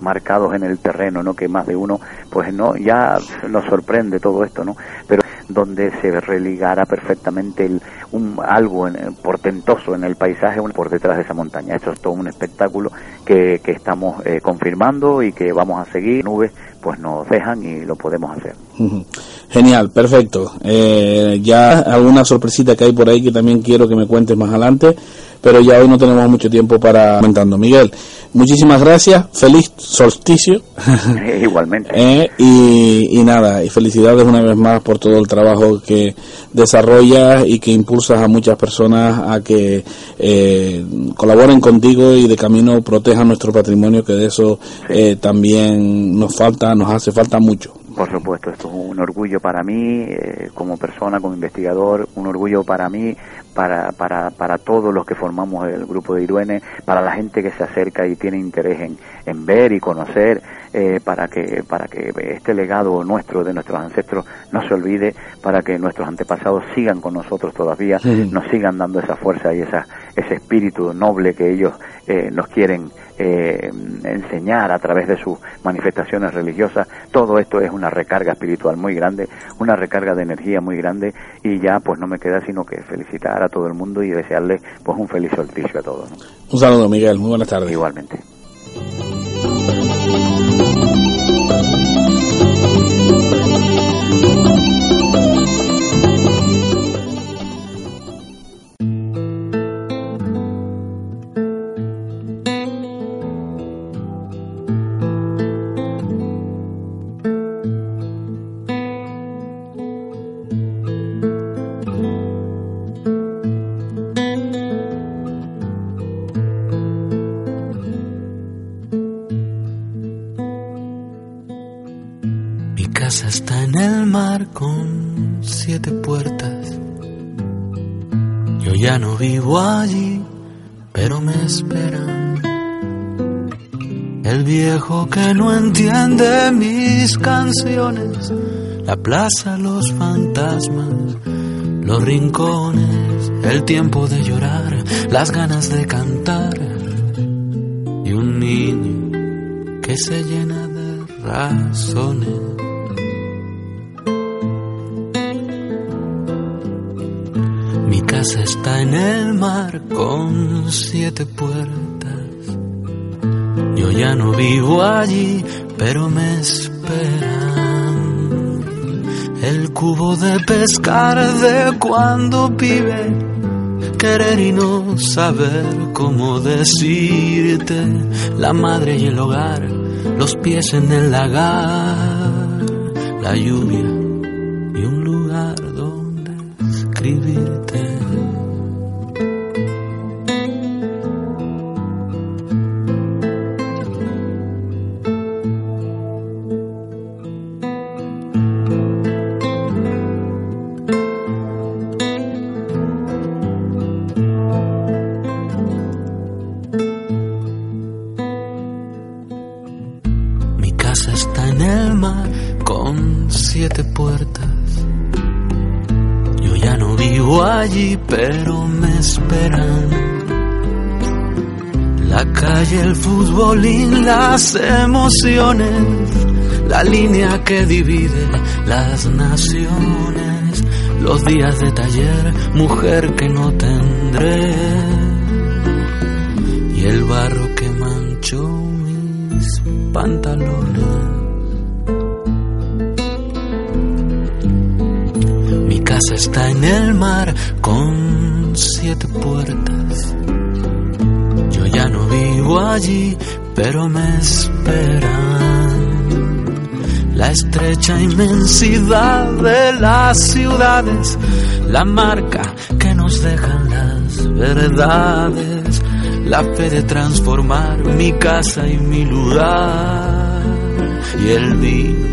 marcados en el terreno, ¿no? Que más de uno, pues no, ya nos sorprende todo esto, ¿no? Pero donde se religara perfectamente un, algo portentoso en el paisaje por detrás de esa montaña. Esto es todo un espectáculo que, que estamos eh, confirmando y que vamos a seguir. Nubes pues nos dejan y lo podemos hacer. Genial, perfecto. Eh, ya alguna sorpresita que hay por ahí que también quiero que me cuentes más adelante, pero ya hoy no tenemos mucho tiempo para comentando. Miguel, muchísimas gracias, feliz solsticio. [LAUGHS] Igualmente. [LAUGHS] Eh, y, nada, y felicidades una vez más por todo el trabajo que desarrollas y que impulsas a muchas personas a que eh, colaboren contigo y de camino protejan nuestro patrimonio, que de eso eh, también nos falta, nos hace falta mucho. Por supuesto, esto es un orgullo para mí eh, como persona, como investigador, un orgullo para mí, para, para, para todos los que formamos el grupo de Iruene, para la gente que se acerca y tiene interés en, en ver y conocer, eh, para, que, para que este legado nuestro, de nuestros ancestros, no se olvide, para que nuestros antepasados sigan con nosotros todavía, nos sigan dando esa fuerza y esa, ese espíritu noble que ellos eh, nos quieren eh, enseñar a través de sus manifestaciones religiosas. Todo esto es una recarga espiritual muy grande, una recarga de energía muy grande y ya pues no me queda sino que felicitar a todo el mundo y desearle pues un feliz solsticio a todos. Un saludo Miguel, muy buenas tardes. Igualmente. Ya no vivo allí, pero me esperan. el viejo que no entiende mis canciones, la plaza, los fantasmas, los rincones, el tiempo de llorar, las ganas de cantar y un niño que se llena de razones. Casa está en el mar con siete puertas. Yo ya no vivo allí, pero me esperan. El cubo de pescar de cuando vive, querer y no saber cómo decirte. La madre y el hogar, los pies en el lagar, la lluvia que divide las naciones. Los días de taller, mujer que no tendré. Y el barro que manchó mis pantalones. Mi casa está en el mar con siete puertas. Yo ya no vivo allí, pero me esperan. La estrecha inmensidad de las ciudades, la marca que nos dejan las verdades, la fe de transformar mi casa y mi lugar, y el vino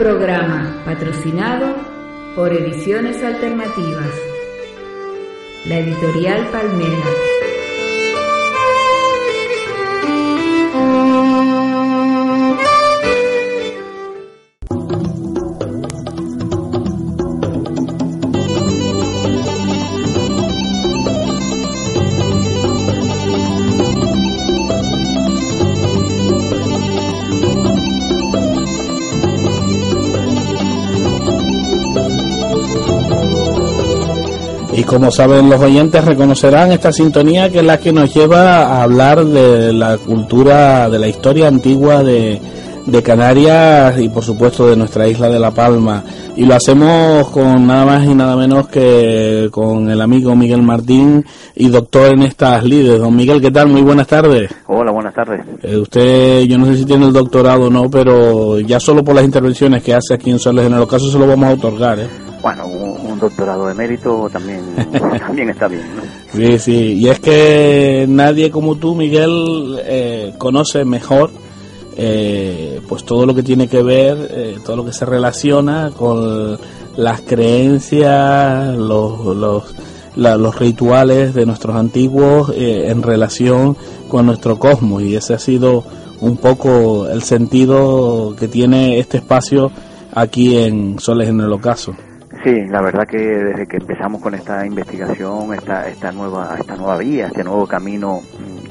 programa patrocinado por Ediciones Alternativas, la editorial Palmera. Como saben los oyentes, reconocerán esta sintonía que es la que nos lleva a hablar de la cultura, de la historia antigua de, de Canarias y por supuesto de nuestra isla de La Palma. Y lo hacemos con nada más y nada menos que con el amigo Miguel Martín y doctor en estas lides. Don Miguel, ¿qué tal? Muy buenas tardes. Hola, buenas tardes. Eh, usted, yo no sé si tiene el doctorado o no, pero ya solo por las intervenciones que hace aquí en Soles en el Ocaso se lo vamos a otorgar, ¿eh? Bueno, un, doctorado de mérito también, [LAUGHS] también está bien, ¿no? Sí, sí, y es que nadie como tú, Miguel, eh, conoce mejor eh, pues todo lo que tiene que ver, eh, todo lo que se relaciona con las creencias, los, los, la- los rituales de nuestros antiguos eh, en relación con nuestro cosmos y ese ha sido un poco el sentido que tiene este espacio aquí en Soles en el Ocaso. Sí, la verdad que desde que empezamos con esta investigación, esta, esta nueva, esta nueva vía, este nuevo camino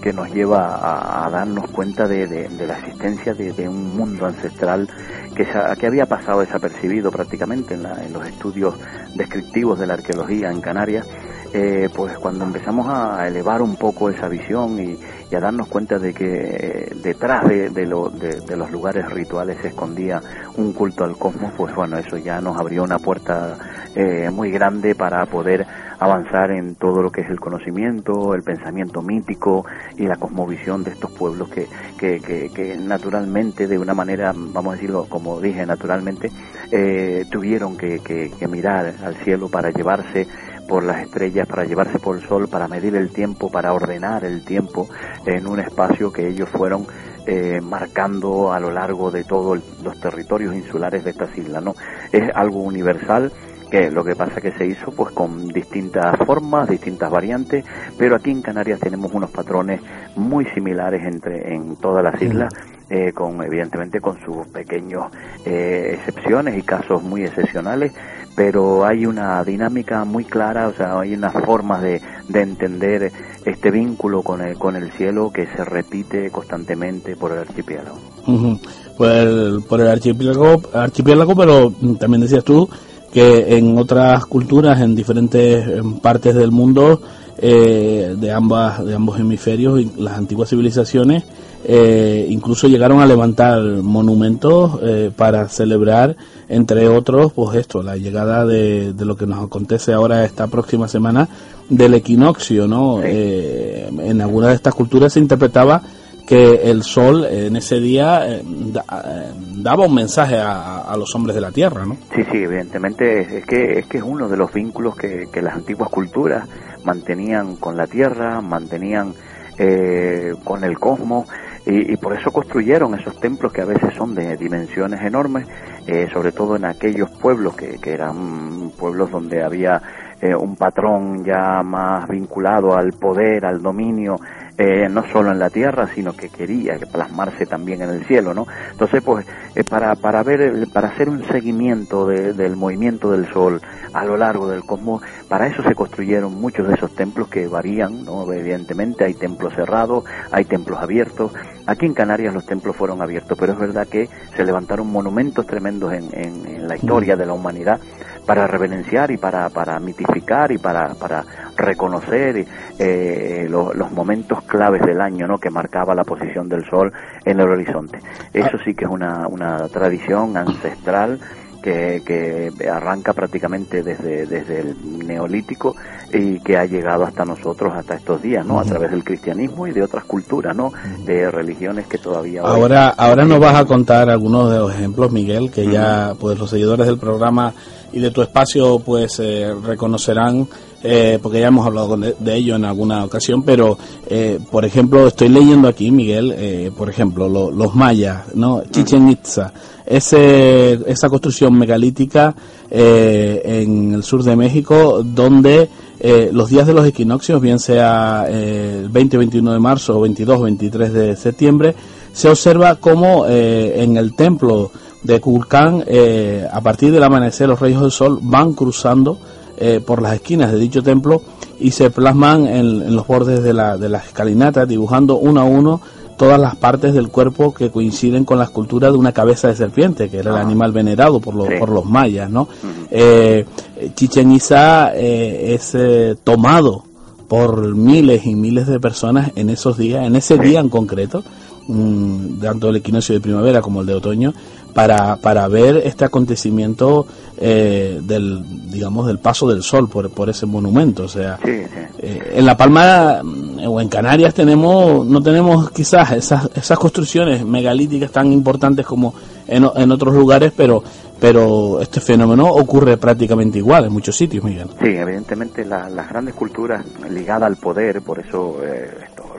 que nos lleva a, darnos cuenta de, la existencia de, un mundo ancestral que, que había pasado desapercibido prácticamente en, en los estudios descriptivos de la arqueología en Canarias eh, pues cuando empezamos a elevar un poco esa visión y, a darnos cuenta de que eh, detrás de, de, los lugares rituales se escondía un culto al cosmos, pues bueno, eso ya nos abrió una puerta eh, muy grande para poder avanzar en todo lo que es el conocimiento, el pensamiento mítico y la cosmovisión de estos pueblos que, que, que, naturalmente, de una manera, vamos a decirlo como dije, naturalmente, tuvieron que, que mirar al cielo para llevarse por las estrellas, para llevarse por el sol, para medir el tiempo, para ordenar el tiempo en un espacio que ellos fueron eh, marcando a lo largo de todos los territorios insulares de estas islas. ¿no? Es algo universal que lo que pasa que se hizo pues con distintas formas, distintas variantes, pero aquí en Canarias tenemos unos patrones muy similares entre en todas las islas. Eh, con evidentemente con sus pequeños eh, excepciones y casos muy excepcionales, pero hay una dinámica muy clara, o sea, hay unas formas de, de entender este vínculo con el, con el cielo que se repite constantemente por el archipiélago. por, el, por el archipiélago, archipiélago, pero también decías tú que en otras culturas, en diferentes partes del mundo, eh, de ambas de ambos hemisferios, las antiguas civilizaciones eh, incluso llegaron a levantar monumentos eh, para celebrar, entre otros, pues esto, la llegada de, lo que nos acontece ahora esta próxima semana del equinoccio, ¿no? Eh, en algunas de estas culturas se interpretaba que el sol en ese día daba un mensaje a, los hombres de la tierra, ¿no? Sí, sí, evidentemente es que es que es uno de los vínculos que, que las antiguas culturas mantenían con la tierra, mantenían con el cosmos y, por eso construyeron esos templos que a veces son de dimensiones enormes, eh, sobre todo en aquellos pueblos que, que eran pueblos donde había eh, un patrón ya más vinculado al poder, al dominio, eh, no solo en la tierra, sino que quería plasmarse también en el cielo, ¿no? Entonces, pues, eh, para, para ver, eh, para hacer un seguimiento del movimiento del sol a lo largo del cosmos, para eso se construyeron muchos de esos templos que varían, ¿no? Evidentemente hay templos cerrados, hay templos abiertos. Aquí en Canarias los templos fueron abiertos, pero es verdad que se levantaron monumentos tremendos en, en, la historia de la humanidad para reverenciar y para, para mitificar y para, para reconocer eh, los momentos claves del año ¿no? que marcaba la posición del sol en el horizonte. Eso sí que es una, una tradición ancestral que, que, arranca prácticamente desde, desde el neolítico y que ha llegado hasta nosotros hasta estos días, ¿no? A través del cristianismo y de otras culturas, ¿no? De religiones que todavía ahora ahora nos vas a contar algunos de los ejemplos, Miguel, que ya pues los seguidores del programa y de tu espacio pues eh, reconocerán eh, porque ya hemos hablado de, ello en alguna ocasión, pero eh, por ejemplo estoy leyendo aquí, Miguel, por ejemplo, los mayas, ¿no? Chichen Itza, ese, esa construcción megalítica en el sur de México, donde los días de los equinoccios, bien sea el 20 21 de marzo o 22 23 de septiembre, se observa como en el templo de Kulkan, eh, a partir del amanecer, los rayos del sol van cruzando eh, por las esquinas de dicho templo y se plasman en, los bordes de, la, de las escalinatas, dibujando uno a uno todas las partes del cuerpo que coinciden con la escultura de una cabeza de serpiente, que era el ah. animal venerado por los, por los mayas. ¿no? Eh, Chichen Itza es tomado por miles y miles de personas en esos días, en ese día en concreto, mm, tanto el equinoccio de primavera como el de otoño, para, para ver este acontecimiento eh, del digamos del paso del sol por, por ese monumento o sea eh, en la Palma mm, o en Canarias tenemos no tenemos quizás esas, esas construcciones megalíticas tan importantes como en, en otros lugares pero pero este fenómeno ocurre prácticamente igual en muchos sitios Miguel. Sí evidentemente las grandes culturas ligadas al poder por eso eh,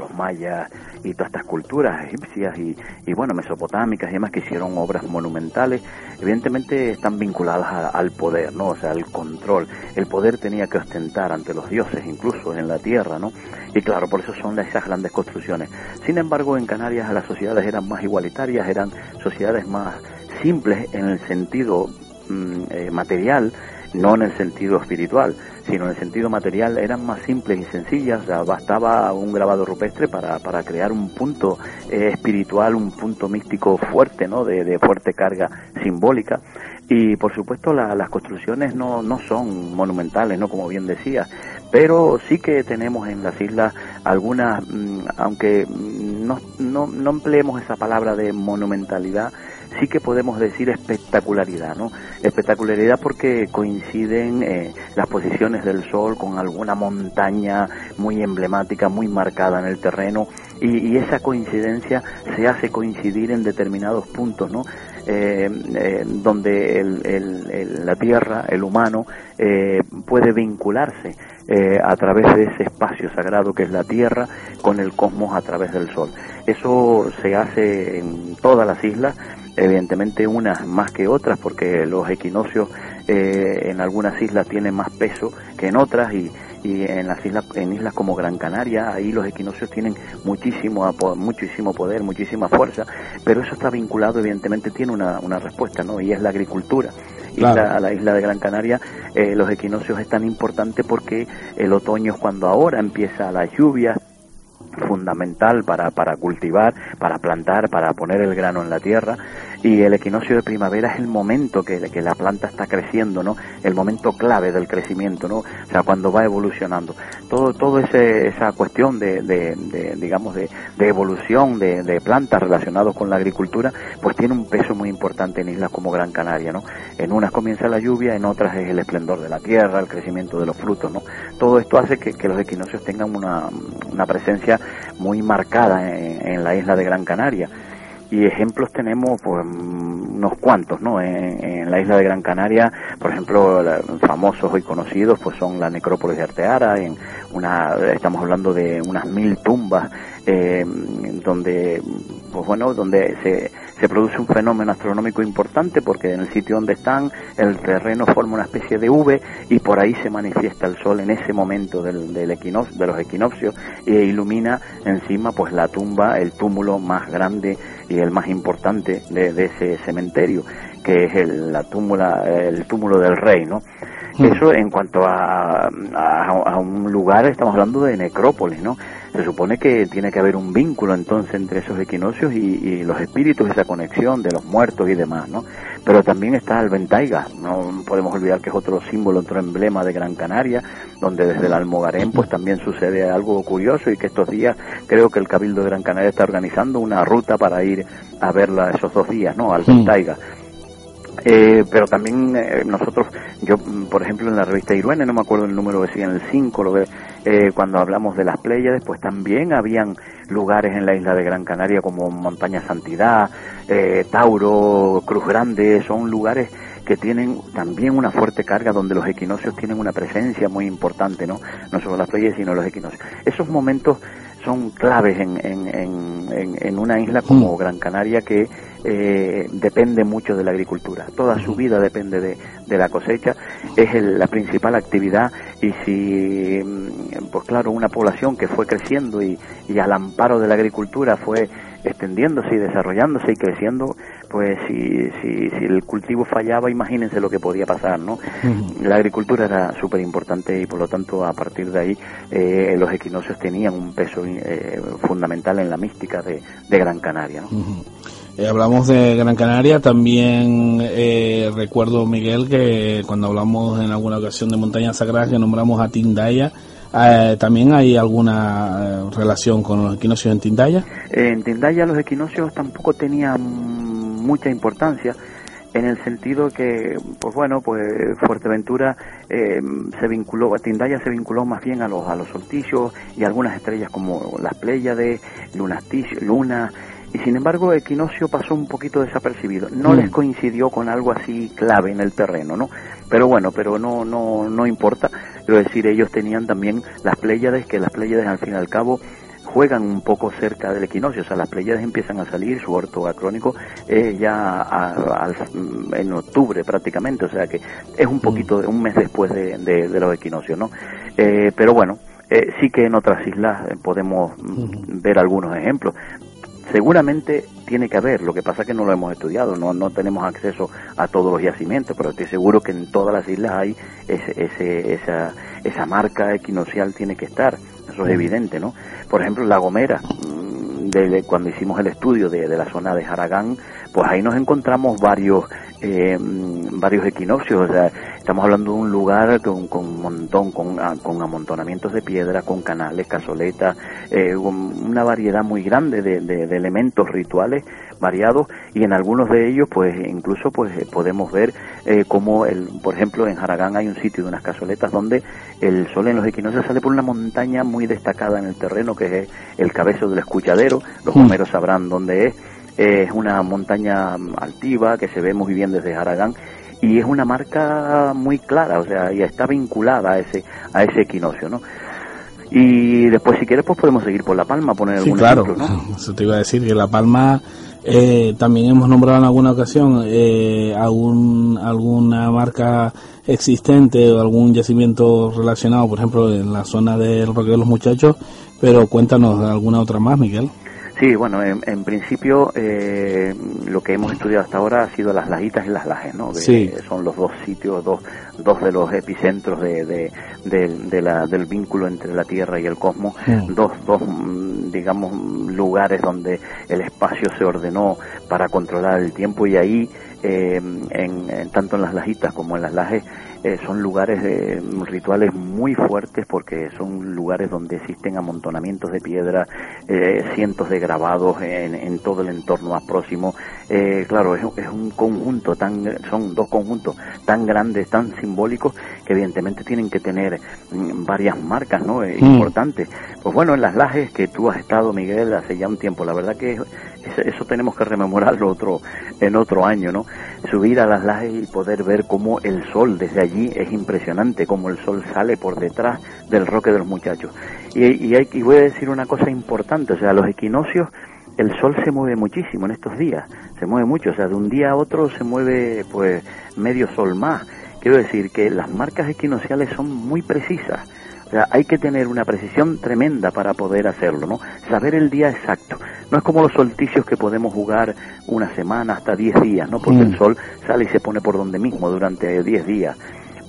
los mayas y todas estas culturas egipcias y, y bueno, mesopotámicas y demás que hicieron obras monumentales, evidentemente están vinculadas al poder, ¿no? O sea, al control. El poder tenía que ostentar ante los dioses, incluso en la tierra, ¿no? Y claro, por eso son esas grandes construcciones. Sin embargo, en Canarias las sociedades eran más igualitarias, eran sociedades más simples en el sentido mm, eh, material no en el sentido espiritual, sino en el sentido material, eran más simples y sencillas, bastaba un grabado rupestre para, para crear un punto eh, espiritual, un punto místico fuerte, ¿no? De, de fuerte carga simbólica. Y por supuesto las construcciones no, no son monumentales, ¿no? Como bien decía, pero sí que tenemos en las islas algunas, mm, aunque no, no, no empleemos esa palabra de monumentalidad, sí que podemos decir espectacularidad, ¿no? Espectacularidad porque coinciden eh, las posiciones del sol con alguna montaña muy emblemática, muy marcada en el terreno y, esa coincidencia se hace coincidir en determinados puntos, ¿no? Eh, eh, donde la tierra, el humano, puede vincularse a través de ese espacio sagrado que es la tierra con el cosmos a través del sol. Eso se hace en todas las islas evidentemente unas más que otras porque los equinoccios eh, en algunas islas tienen más peso que en otras y, y en las islas en islas como Gran Canaria ahí los equinoccios tienen muchísimo muchísimo poder muchísima fuerza pero eso está vinculado evidentemente tiene una, una respuesta no y es la agricultura. Y a la isla de Gran Canaria eh, los equinoccios es tan importante porque el otoño es cuando ahora empieza la lluvia fundamental para, para cultivar, para plantar, para poner el grano en la tierra y el equinoccio de primavera es el momento que, la planta está creciendo, ¿no? El momento clave del crecimiento, ¿no? O sea, cuando va evolucionando. Todo, todo ese, esa cuestión de, digamos, de, evolución de, plantas relacionados con la agricultura, pues tiene un peso muy importante en islas como Gran Canaria, ¿no? En unas comienza la lluvia, en otras es el esplendor de la tierra, el crecimiento de los frutos, ¿no? Todo esto hace que, los equinoccios tengan una, una presencia muy marcada en, la isla de Gran Canaria y ejemplos tenemos pues unos cuantos no en, la isla de Gran Canaria por ejemplo famosos y conocidos pues son la necrópolis de Arteara en una estamos hablando de unas mil tumbas eh, donde pues bueno donde se se produce un fenómeno astronómico importante porque en el sitio donde están el terreno forma una especie de V y por ahí se manifiesta el sol en ese momento del, de los equinoccios e ilumina encima pues la tumba, el túmulo más grande y el más importante de, ese cementerio que es el, la túmula, el túmulo del rey, ¿no? Mm. Eso en cuanto a, a, un lugar, estamos hablando de necrópolis, ¿no? Se supone que tiene que haber un vínculo entonces entre esos equinoccios y, los espíritus, esa conexión de los muertos y demás, ¿no? Pero también está el Ventaiga, no podemos olvidar que es otro símbolo, otro emblema de Gran Canaria, donde desde el Almogarén pues también sucede algo curioso y que estos días creo que el Cabildo de Gran Canaria está organizando una ruta para ir a verla esos dos días, ¿no? Al Ventaiga. Eh, pero también eh, nosotros, yo por ejemplo en la revista Iruene, no me acuerdo el número que en el 5, lo ve, eh, cuando hablamos de las playas, pues también habían lugares en la isla de Gran Canaria como Montaña Santidad, eh, Tauro, Cruz Grande, son lugares que tienen también una fuerte carga donde los equinoccios tienen una presencia muy importante, ¿no? No solo las playas, sino los equinoccios. Esos momentos son claves en, en, en, una isla como mm. Gran Canaria que eh, depende mucho de la agricultura. Toda su vida depende de, de la cosecha, es la principal actividad y si, mm, pues claro, una población que fue creciendo y, y al amparo de la agricultura fue extendiéndose y desarrollándose y creciendo, pues si, si, si el cultivo fallaba, imagínense lo que podía pasar, ¿no? La agricultura era súper importante y por lo tanto a partir de ahí eh, los equinoccios tenían un peso eh, fundamental en la mística de, de Gran Canaria, ¿no? Eh, hablamos de Gran Canaria, también eh, recuerdo, Miguel, que cuando hablamos en alguna ocasión de montañas sagradas que nombramos a Tindaya, eh, ¿también hay alguna relación con los equinoccios en Tindaya? En Tindaya los equinoccios tampoco tenían mucha importancia en el sentido que, pues bueno, pues Fuerteventura se vinculó, Tindaya se vinculó más bien a los a los solsticios y algunas estrellas como las Pléyades, Lunas, Luna, y sin embargo Equinoccio pasó un poquito desapercibido. No les mm. coincidió con algo así clave en el terreno, ¿no? Pero bueno, pero no, no, no importa. Quiero decir, ellos tenían también las Pléyades, que las Pléyades al fin y al cabo juegan un poco cerca del equinoccio, o sea, las Pléyades empiezan a salir, su orto acrónico es ya en octubre prácticamente, o sea que es un mm. poquito, un mes después de, de, los equinoccios, ¿no? Eh, pero bueno, eh, sí que en otras islas podemos mm, ver algunos ejemplos Seguramente tiene que haber, lo que pasa es que no lo hemos estudiado, no, no tenemos acceso a todos los yacimientos, pero estoy seguro que en todas las islas hay ese, ese, esa, esa marca equinocial tiene que estar, eso es evidente, ¿no? Por ejemplo, La Gomera, mm, de, cuando hicimos el estudio de, de la zona de Jaragán, pues ahí nos encontramos varios eh, varios equinoccios, o sea, estamos hablando de un lugar con, con un montón, con, ah, con, amontonamientos de piedra, con canales, cazoletas, eh, una variedad muy grande de, de, elementos rituales variados y en algunos de ellos pues incluso pues eh, podemos ver eh, como el, por ejemplo en Jaragán hay un sitio de unas cazoletas donde el sol en los equinoccios sale por una montaña muy destacada en el terreno que es el cabezo del escuchadero, los mm. bomberos sabrán dónde es, es una montaña altiva que se ve muy bien desde Aragán y es una marca muy clara, o sea, ya está vinculada a ese a ese equinoccio, ¿no? Y después, si quieres, pues podemos seguir por La Palma, poner sí, claro. [LAUGHS] Eso te iba a decir, que La Palma eh, también hemos nombrado en alguna ocasión eh, algún, alguna marca existente o algún yacimiento relacionado, por ejemplo, en la zona del Roque de los Muchachos, pero cuéntanos alguna otra más, Miguel. Sí, bueno, en, principio eh, lo que hemos estudiado hasta ahora ha sido las lajitas y las lajes, ¿no? sí. Son los dos sitios, dos, dos de los epicentros de, de, la, del vínculo entre la Tierra y el cosmos, mm. dos, dos, mm, digamos, lugares donde el espacio se ordenó para controlar el tiempo y ahí, eh, en, tanto en las lajitas como en las lajes, eh, son lugares de rituales muy fuertes porque son lugares donde existen amontonamientos de piedra, eh, cientos de grabados en, en, todo el entorno más próximo. Eh, claro, es, es, un conjunto tan, son dos conjuntos tan grandes, tan simbólicos que evidentemente tienen que tener mm, varias marcas, ¿no? Mm. Importantes. Pues bueno, en las lajes que tú has estado, Miguel, hace ya un tiempo, la verdad que eso tenemos que rememorarlo otro, en otro año, ¿no? Subir a las lajes y poder ver cómo el sol desde allí es impresionante, cómo el sol sale por detrás del roque de los muchachos. Y, y, hay, y voy a decir una cosa importante, o sea, los equinoccios, el sol se mueve muchísimo en estos días, se mueve mucho, o sea, de un día a otro se mueve pues medio sol más. Quiero decir que las marcas equinociales son muy precisas o sea, hay que tener una precisión tremenda para poder hacerlo, ¿no? Saber el día exacto. No es como los solsticios que podemos jugar una semana hasta 10 días, ¿no? Porque el mm. sol sale y se pone por donde mismo durante 10 días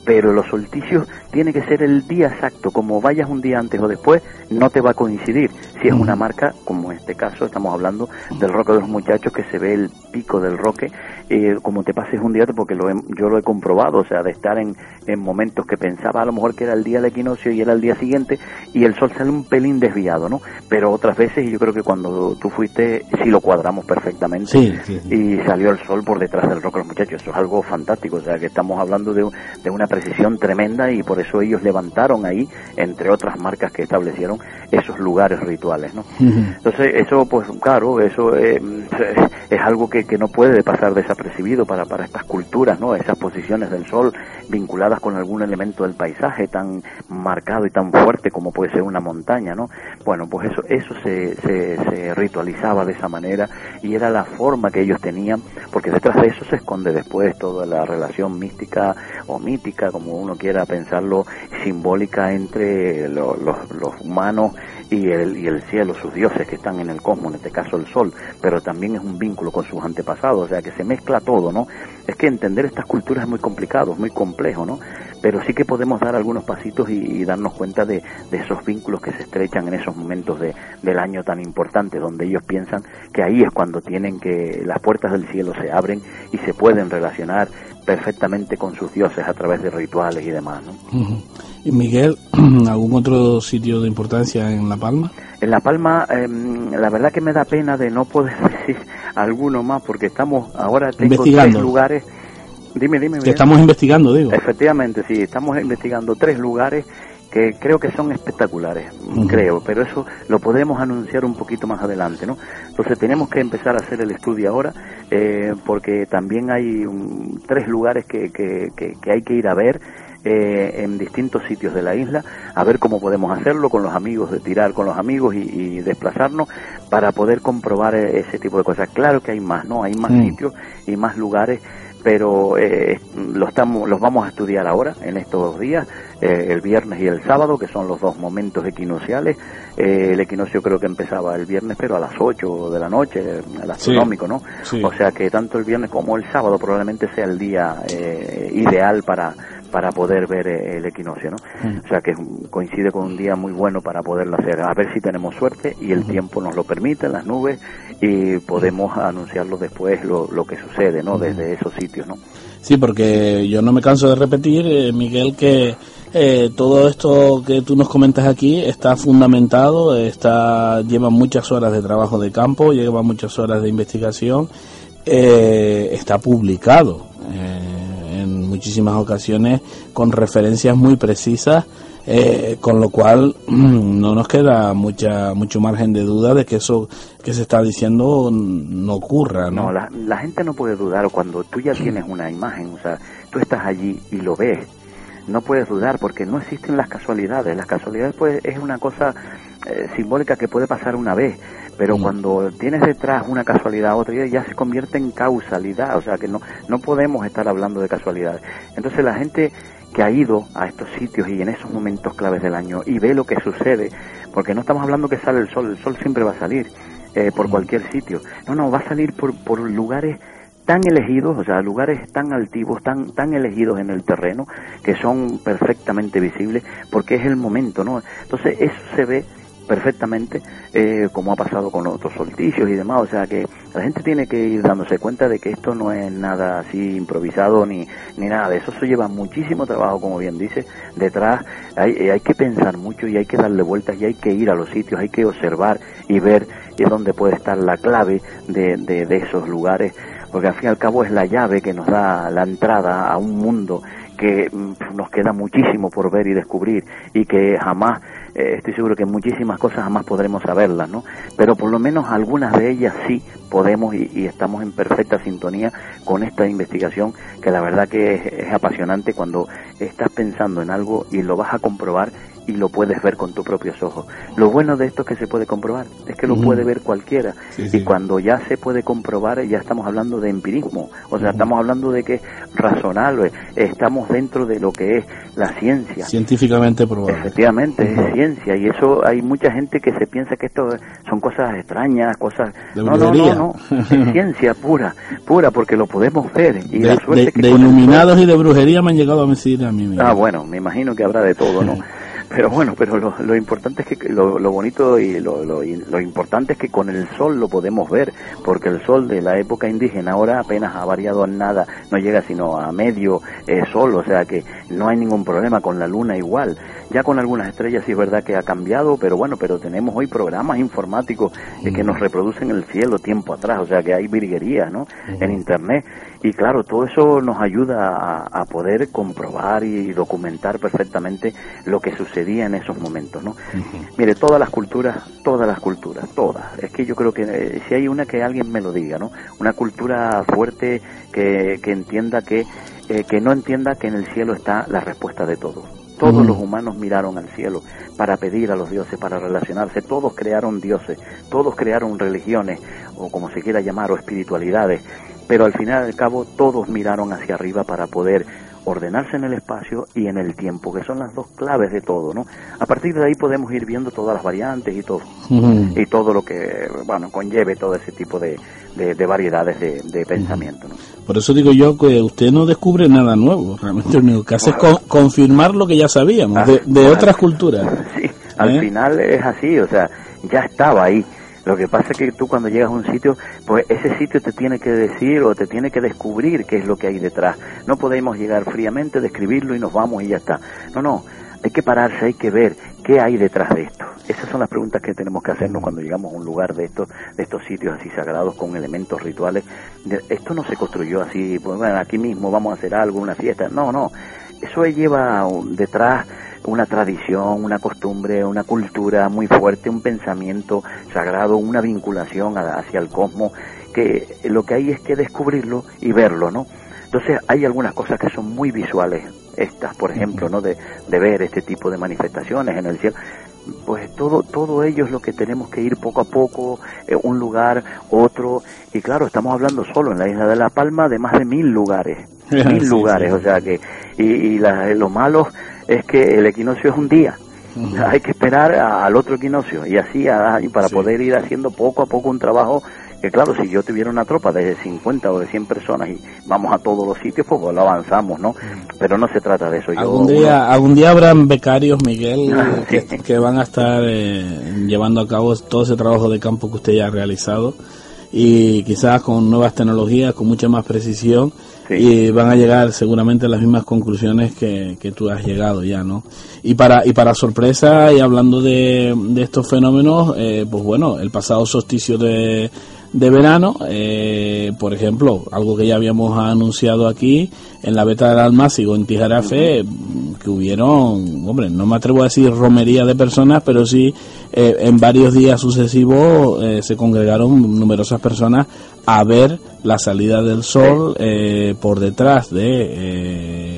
pero los solsticios tiene que ser el día exacto, como vayas un día antes o después, no te va a coincidir. Si es una marca, como en este caso estamos hablando del roque de los muchachos, que se ve el pico del roque, eh, como te pases un día, porque lo yo lo he comprobado, o sea, de estar en, en momentos que pensaba a lo mejor que era el día del equinoccio y era el día siguiente, y el sol sale un pelín desviado, ¿no? Pero otras veces, y yo creo que cuando tú fuiste, sí lo cuadramos perfectamente, y salió el sol por detrás del roque de los muchachos, eso es algo fantástico, o sea, que estamos hablando de, de una precisión tremenda y por eso ellos levantaron ahí, entre otras marcas que establecieron, esos lugares rituales, ¿no? Entonces, eso, pues claro, eso eh, es algo que, que, no puede pasar desapercibido para, para estas culturas, ¿no? Esas posiciones del sol vinculadas con algún elemento del paisaje tan marcado y tan fuerte como puede ser una montaña, ¿no? Bueno, pues eso, eso se, se, se ritualizaba de esa manera y era la forma que ellos tenían, porque detrás de eso se esconde después toda la relación mística o mítica como uno quiera pensarlo, simbólica entre los, humanos y el, y el cielo, sus dioses que están en el cosmos, en este caso el sol, pero también es un vínculo con sus antepasados, o sea que se mezcla todo, ¿no? Es que entender estas culturas es muy complicado, es muy complejo, ¿no? Pero sí que podemos dar algunos pasitos y, darnos cuenta de, de, esos vínculos que se estrechan en esos momentos de, del año tan importante, donde ellos piensan que ahí es cuando tienen que las puertas del cielo se abren y se pueden relacionar perfectamente con sus dioses a través de rituales y demás. ¿no? ¿Y Miguel, [CLEARS THROAT] algún otro sitio de importancia en La Palma? En La Palma, em, la verdad que me da pena de no poder [LAUGHS] decir alguno más porque estamos ahora tengo tres lugares. Dime, dime. Que estamos investigando, digo. Efectivamente, sí, estamos investigando tres lugares que creo que son espectaculares, creo, pero eso lo podremos anunciar un poquito más adelante, ¿no? Entonces tenemos que empezar a hacer el estudio ahora, eh, porque también hay tres lugares que, que, que, hay que ir a ver eh, en distintos sitios de la isla, a ver cómo podemos hacerlo con los amigos, de tirar con los amigos y, desplazarnos para poder comprobar ese tipo de cosas. Claro que hay más, ¿no? Hay más sitios y más lugares pero eh, lo estamos, los vamos a estudiar ahora, en estos días, eh, el viernes y el sábado, que son los dos momentos equinociales. Eh, el equinoccio creo que empezaba el viernes, pero a las 8 de la noche, el astronómico, ¿no? O sea que tanto el viernes como el sábado probablemente sea el día ideal para para poder ver el equinoccio, ¿no? O sea que coincide con un día muy bueno para poderlo hacer. A ver si tenemos suerte y el tiempo nos lo permite, las nubes, y podemos anunciarlo después lo, lo que sucede, ¿no? Desde esos sitios, ¿no? Sí, porque yo no me canso de repetir, eh, Miguel, que eh, todo esto que tú nos comentas aquí está fundamentado, está lleva muchas horas de trabajo de campo, lleva muchas horas de investigación, eh, está publicado en muchísimas ocasiones con referencias muy precisas eh, con lo cual [CLEARS THROAT] no nos queda mucha mucho margen de duda de que eso que se está diciendo no ocurra. No, la, la gente no puede dudar cuando tú ya tienes una imagen, o sea, tú estás allí y lo ves, no puedes dudar porque no existen las casualidades. Las casualidades pues es una cosa eh, simbólica que puede pasar una vez, pero mm. cuando tienes detrás una casualidad otra ya se convierte en causalidad, o sea que no no podemos estar hablando de casualidades. Entonces la gente que ha ido a estos sitios y en esos momentos claves del año y ve lo que sucede, porque no estamos hablando que sale el sol, el sol siempre va a salir eh, por cualquier sitio, no, no, va a salir por, por lugares tan elegidos, o sea, lugares tan altivos, tan, tan elegidos en el terreno, que son perfectamente visibles, porque es el momento, ¿no? Entonces eso se ve perfectamente, eh, como ha pasado con otros solsticios y demás. O sea que la gente tiene que ir dándose cuenta de que esto no es nada así improvisado ni, ni nada de eso. Eso lleva muchísimo trabajo, como bien dice. Detrás hay, hay que pensar mucho y hay que darle vueltas y hay que ir a los sitios, hay que observar y ver y dónde puede estar la clave de, de, de esos lugares. Porque al fin y al cabo es la llave que nos da la entrada a un mundo que mm, nos queda muchísimo por ver y descubrir y que jamás eh, estoy seguro que muchísimas cosas jamás podremos saberlas, ¿no? Pero por lo menos algunas de ellas sí podemos y, estamos en perfecta sintonía con esta investigación que la verdad que es, apasionante cuando estás pensando en algo y lo vas a comprobar y lo puedes ver con tus propios ojos. Lo bueno de esto es que se puede comprobar, es que lo puede ver cualquiera. Y cuando ya se puede comprobar, ya estamos hablando de empirismo, o sea, estamos hablando de que es razonable, estamos dentro de lo que es la ciencia. Científicamente probable. Efectivamente, es ciencia, y eso hay mucha gente que se piensa que esto son cosas extrañas, cosas... De no, no, no, no, [LAUGHS] es ciencia pura, pura, porque lo podemos ver. Y de, de iluminados y de brujería me han llegado a decir a mí. Ah, bueno, me imagino que habrá de todo, ¿no? [LAUGHS] Pero bueno, pero lo, lo importante es que lo, lo bonito y lo, lo, lo, importante es que con el sol lo podemos ver, porque el sol de la época indígena ahora apenas ha variado en nada, no llega sino a medio eh, sol, o sea que no hay ningún problema con la luna igual. Ya con algunas estrellas sí es verdad que ha cambiado, pero bueno, pero tenemos hoy programas informáticos eh, que nos reproducen el cielo tiempo atrás, o sea que hay virguerías, ¿no? En internet y claro, todo eso nos ayuda a, a poder comprobar y documentar perfectamente lo que sucede en esos momentos, ¿no? Mire, todas las culturas, todas las culturas, todas. Es que yo creo que eh, si hay una que alguien me lo diga, ¿no? Una cultura fuerte que, que entienda que, eh, que no entienda que en el cielo está la respuesta de todo. Todos los humanos miraron al cielo para pedir a los dioses, para relacionarse. Todos crearon dioses, todos crearon religiones, o como se quiera llamar, o espiritualidades. Pero al final al cabo todos miraron hacia arriba para poder ordenarse en el espacio y en el tiempo, que son las dos claves de todo, ¿no? A partir de ahí podemos ir viendo todas las variantes y todo, y todo lo que, bueno, conlleve todo ese tipo de, de, variedades de, pensamiento, ¿no? Por eso digo yo que usted no descubre nada nuevo, realmente lo único que hace es confirmar lo que ya sabíamos de, ah, otras culturas. [LAUGHS] Sí, al ¿Eh? final es así, o sea, ya estaba ahí lo que pasa es que tú cuando llegas a un sitio, pues ese sitio te tiene que decir o te tiene que descubrir qué es lo que hay detrás. No podemos llegar fríamente, describirlo y nos vamos y ya está. No, no, hay que pararse, hay que ver qué hay detrás de esto. Esas son las preguntas que tenemos que hacernos cuando llegamos a un lugar de estos, de estos sitios así sagrados con elementos rituales. Esto no se construyó así, pues bueno, aquí mismo vamos a hacer algo, una fiesta. No, no. Eso lleva detrás una tradición, una costumbre, una cultura muy fuerte, un pensamiento sagrado, una vinculación hacia el cosmos, que lo que hay es que descubrirlo y verlo, ¿no? Entonces hay algunas cosas que son muy visuales, estas, por ejemplo, ¿no? De, de ver este tipo de manifestaciones en el cielo pues todo todo ello es lo que tenemos que ir poco a poco eh, un lugar otro y claro estamos hablando solo en la isla de la Palma de más de mil lugares [LAUGHS] mil lugares o sea que y, y lo malo es que el equinoccio es un día. Hay que esperar al otro equinoccio y así para poder ir haciendo poco a poco un trabajo que claro, si yo tuviera una tropa de 50 o de 100 personas y vamos a todos los sitios, pues, lo avanzamos, ¿no? Pero no se trata de eso. algún, día, algún día habrán becarios, Miguel, [LAUGHS] ah, que, van a estar eh, llevando a cabo todo ese trabajo de campo que usted ya ha realizado y quizás con nuevas tecnologías, con mucha más precisión y van a llegar seguramente a las mismas conclusiones que, que, tú has llegado ya, ¿no? Y para, y para sorpresa, y hablando de, de estos fenómenos, eh, pues bueno, el pasado solsticio de de verano, eh, por ejemplo, algo que ya habíamos anunciado aquí, en la Beta del Almácigo, en Tijarafe, que hubieron, hombre, no me atrevo a decir romería de personas, pero sí eh, en varios días sucesivos eh, se congregaron numerosas personas a ver la salida del sol por detrás de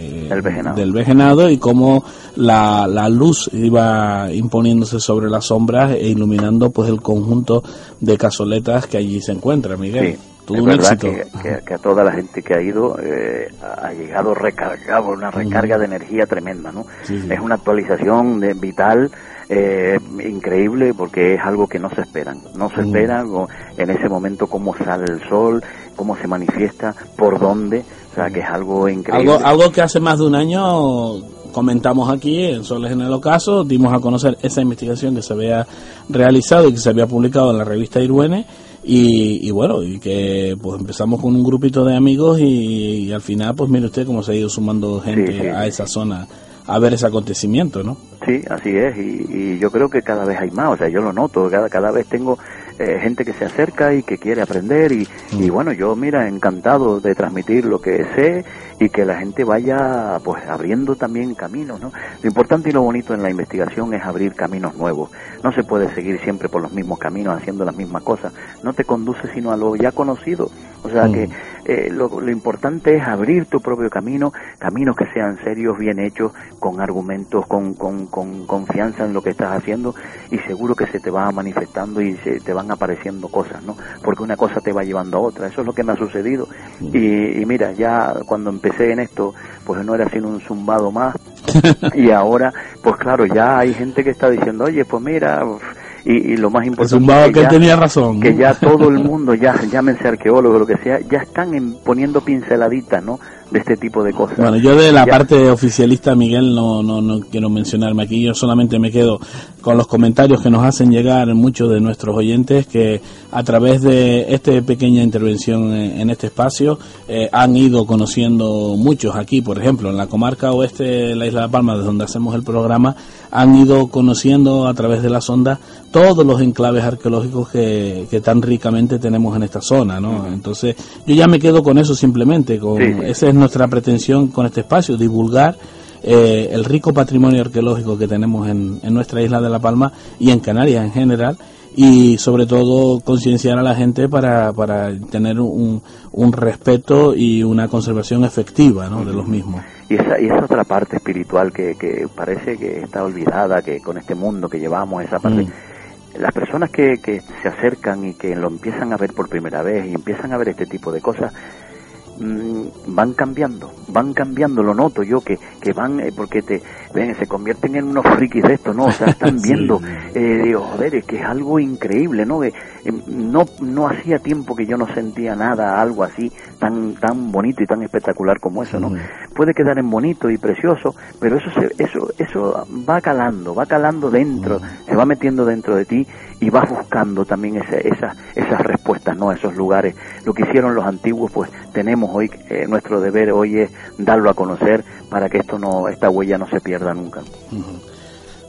del vejenado y cómo la, la luz iba imponiéndose sobre las sombras e iluminando pues el conjunto de casoletas que allí se encuentra, Miguel. Sí. un éxito. Que, a toda la gente que ha ido eh, ha llegado recargado, una recarga de energía tremenda, ¿no? Es una actualización de, vital eh, increíble porque es algo que no se esperan. No se espera en ese momento cómo sale el sol, cómo se manifiesta, por dónde. O sea, que es algo increíble. Algo, algo que hace más de un año comentamos aquí en Soles en el Ocaso, dimos a conocer esa investigación que se había realizado y que se había publicado en la revista Iruene y, bueno, y que pues empezamos con un grupito de amigos y, al final pues mire usted cómo se ha ido sumando gente a esa zona a ver ese acontecimiento, ¿no? Sí, así es, y, yo creo que cada vez hay más, o sea, yo lo noto, cada, cada vez tengo eh, gente que se acerca y que quiere aprender y, y, mm. bueno, yo mira, encantado de transmitir lo que sé y que la gente vaya pues abriendo también caminos, ¿no? Lo importante y lo bonito en la investigación es abrir caminos nuevos. No se puede seguir siempre por los mismos caminos haciendo las mismas cosas. No te conduce sino a lo ya conocido. O sea que mm. eh, lo, lo, importante es abrir tu propio camino, caminos que sean serios, bien hechos, con argumentos, con, con, con confianza en lo que estás haciendo y seguro que se te va manifestando y se te van apareciendo cosas, ¿no? Porque una cosa te va llevando a otra. Eso es lo que me ha sucedido. Y, y mira, ya cuando empecé en esto, pues no era sino un zumbado más. [LAUGHS] y ahora, pues claro, ya hay gente que está diciendo, oye, pues mira, y, lo más importante que, tenía razón que ya todo el mundo ya llámense arqueólogos lo que sea ya están poniendo pinceladitas no de este tipo de cosas. Bueno, yo de la parte oficialista, Miguel, no, no, no quiero mencionarme aquí, yo solamente me quedo con los comentarios que nos hacen llegar muchos de nuestros oyentes que a través de esta pequeña intervención en, este espacio eh, han ido conociendo muchos aquí, por ejemplo, en la comarca oeste de la isla de Palma, de donde hacemos el programa, han ido conociendo a través de la sonda todos los enclaves arqueológicos que, que tan ricamente tenemos en esta zona, ¿no? Entonces, yo ya me quedo con eso simplemente, con ese es nuestra pretensión con este espacio, divulgar eh, el rico patrimonio arqueológico que tenemos en, nuestra isla de La Palma y en Canarias en general y sobre todo concienciar a la gente para, para tener un, un, respeto y una conservación efectiva ¿no? de los mismos. Y esa, y esa otra parte espiritual que, que parece que está olvidada, que con este mundo que llevamos, esa parte... Mm. Las personas que, que se acercan y que lo empiezan a ver por primera vez y empiezan a ver este tipo de cosas, Mm, van cambiando, van cambiando, lo noto yo, que, que van, eh, porque te, ven, se convierten en unos frikis de esto, ¿no? O sea, [LAUGHS] están viendo, eh, digo, joder, es que es algo increíble, ¿no? Eh, no, no hacía tiempo que yo no sentía nada, algo así, tan, tan bonito y tan espectacular como eso, ¿no? Puede quedar en bonito y precioso, pero eso, se, eso, eso va calando, va calando dentro, se va metiendo dentro de ti y vas buscando también esas, esas respuestas, ¿no? Esos lugares. Lo que hicieron los antiguos, pues tenemos hoy, eh, nuestro deber hoy es darlo a conocer para que esto no, esta huella no se pierda nunca.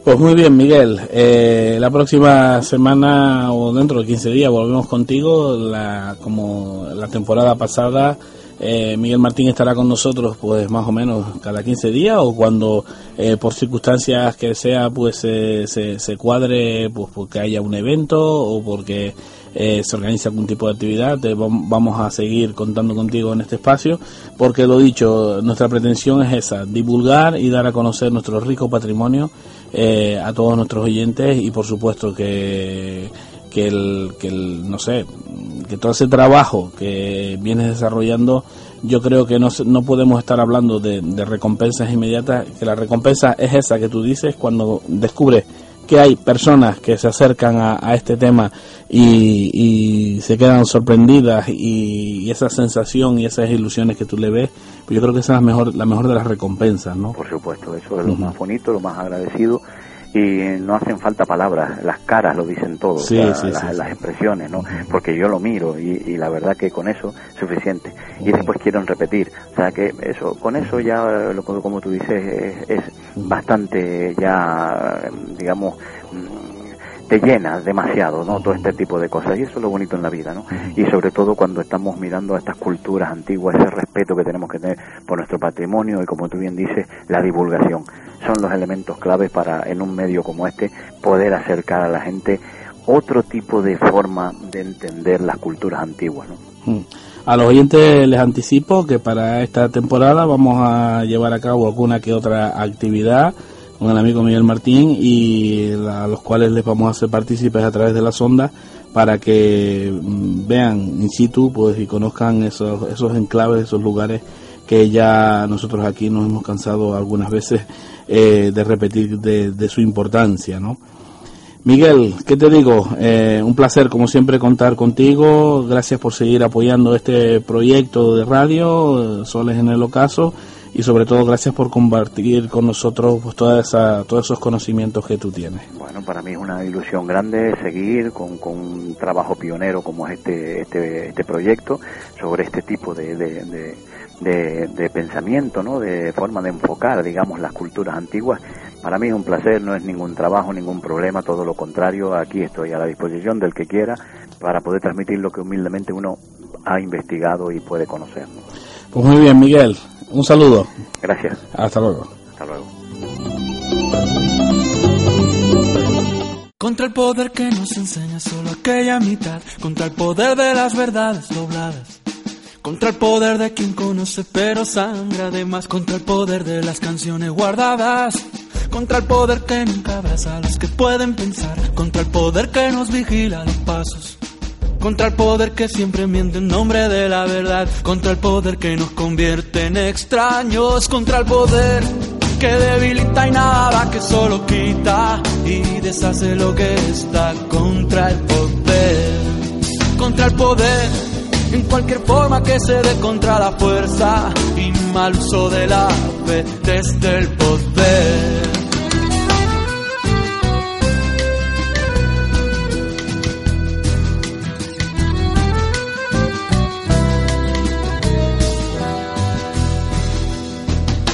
Pues muy bien, Miguel. Eh, la próxima semana o dentro de 15 días volvemos contigo. La, como la temporada pasada eh, Miguel Martín estará con nosotros pues más o menos cada 15 días o cuando eh, por circunstancias que sea pues se, se, cuadre pues porque haya un evento o porque eh, se organiza algún tipo de actividad vamos a seguir contando contigo en este espacio porque lo dicho nuestra pretensión es esa divulgar y dar a conocer nuestro rico patrimonio a todos nuestros oyentes y por supuesto que que el, que el, no sé, que todo ese trabajo que vienes desarrollando, yo creo que no, no podemos estar hablando de, recompensas inmediatas, que la recompensa es esa que tú dices cuando descubres que hay personas que se acercan a, este tema y, se quedan sorprendidas y, esa sensación y esas ilusiones que tú le ves, pues yo creo que esa es la mejor, la mejor de las recompensas, ¿no? Por supuesto, eso es lo más bonito, lo más agradecido y no hacen falta palabras, las caras lo dicen todo, las, expresiones, ¿no? Porque yo lo miro y, la verdad que con eso es suficiente. Y después quieren repetir, o sea que eso, con eso ya, lo, como tú dices, es bastante ya, digamos, te llena demasiado, ¿no? Todo este tipo de cosas. Y eso es lo bonito en la vida, ¿no? Y sobre todo cuando estamos mirando a estas culturas antiguas, ese respeto que tenemos que tener por nuestro patrimonio y, como tú bien dices, la divulgación. Son los elementos claves para, en un medio como este, poder acercar a la gente otro tipo de forma de entender las culturas antiguas, ¿no? A los oyentes les anticipo que para esta temporada vamos a llevar a cabo alguna que otra actividad con el amigo Miguel Martín y a los cuales les vamos a hacer partícipes a través de la sonda para que mm, vean in situ pues y conozcan esos, esos enclaves, esos lugares que ya nosotros aquí nos hemos cansado algunas veces eh, de repetir de, su importancia, ¿no? Miguel, ¿qué te digo? Eh, un placer, como siempre, contar contigo. Gracias por seguir apoyando este proyecto de radio, Soles en el Ocaso y sobre todo gracias por compartir con nosotros pues, toda esa, todos esos conocimientos que tú tienes. Bueno, para mí es una ilusión grande seguir con, con un trabajo pionero como es este, este, este proyecto sobre este tipo de, de, de, pensamiento, ¿no? de forma de enfocar, digamos, las culturas antiguas. Para mí es un placer, no es ningún trabajo, ningún problema, todo lo contrario, aquí estoy a la disposición del que quiera para poder transmitir lo que humildemente uno ha investigado y puede conocer. Pues muy bien, Miguel. Un saludo. Gracias. Hasta luego. Hasta luego. Contra el poder que nos enseña solo aquella mitad, contra el poder de las verdades dobladas, contra el poder de quien conoce pero sangra además, contra el poder de las canciones guardadas, contra el poder que nunca abraza a los que pueden pensar, contra el poder que nos vigila los pasos contra el poder que siempre miente en nombre de la verdad, contra el poder que nos convierte en extraños, contra el poder que debilita y nada que solo quita. Y deshace lo que está, contra el poder, contra el poder en cualquier forma que se dé contra la fuerza y mal uso de la fe desde el poder.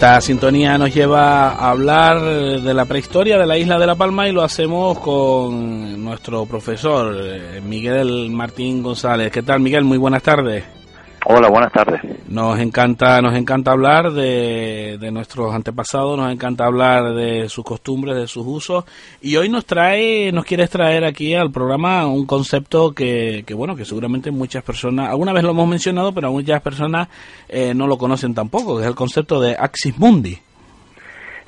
Esta sintonía nos lleva a hablar de la prehistoria de la isla de La Palma y lo hacemos con nuestro profesor eh, Miguel Martín González. ¿Qué tal, Miguel? Muy buenas tardes. Hola, buenas tardes. Nos encanta, nos encanta hablar de, nuestros antepasados, nos encanta hablar de sus costumbres, de sus usos, y hoy nos trae, nos quieres traer aquí al programa un concepto que, que bueno, que seguramente muchas personas, alguna vez lo hemos mencionado, pero muchas personas eh, no lo conocen tampoco, que es el concepto de Axis Mundi.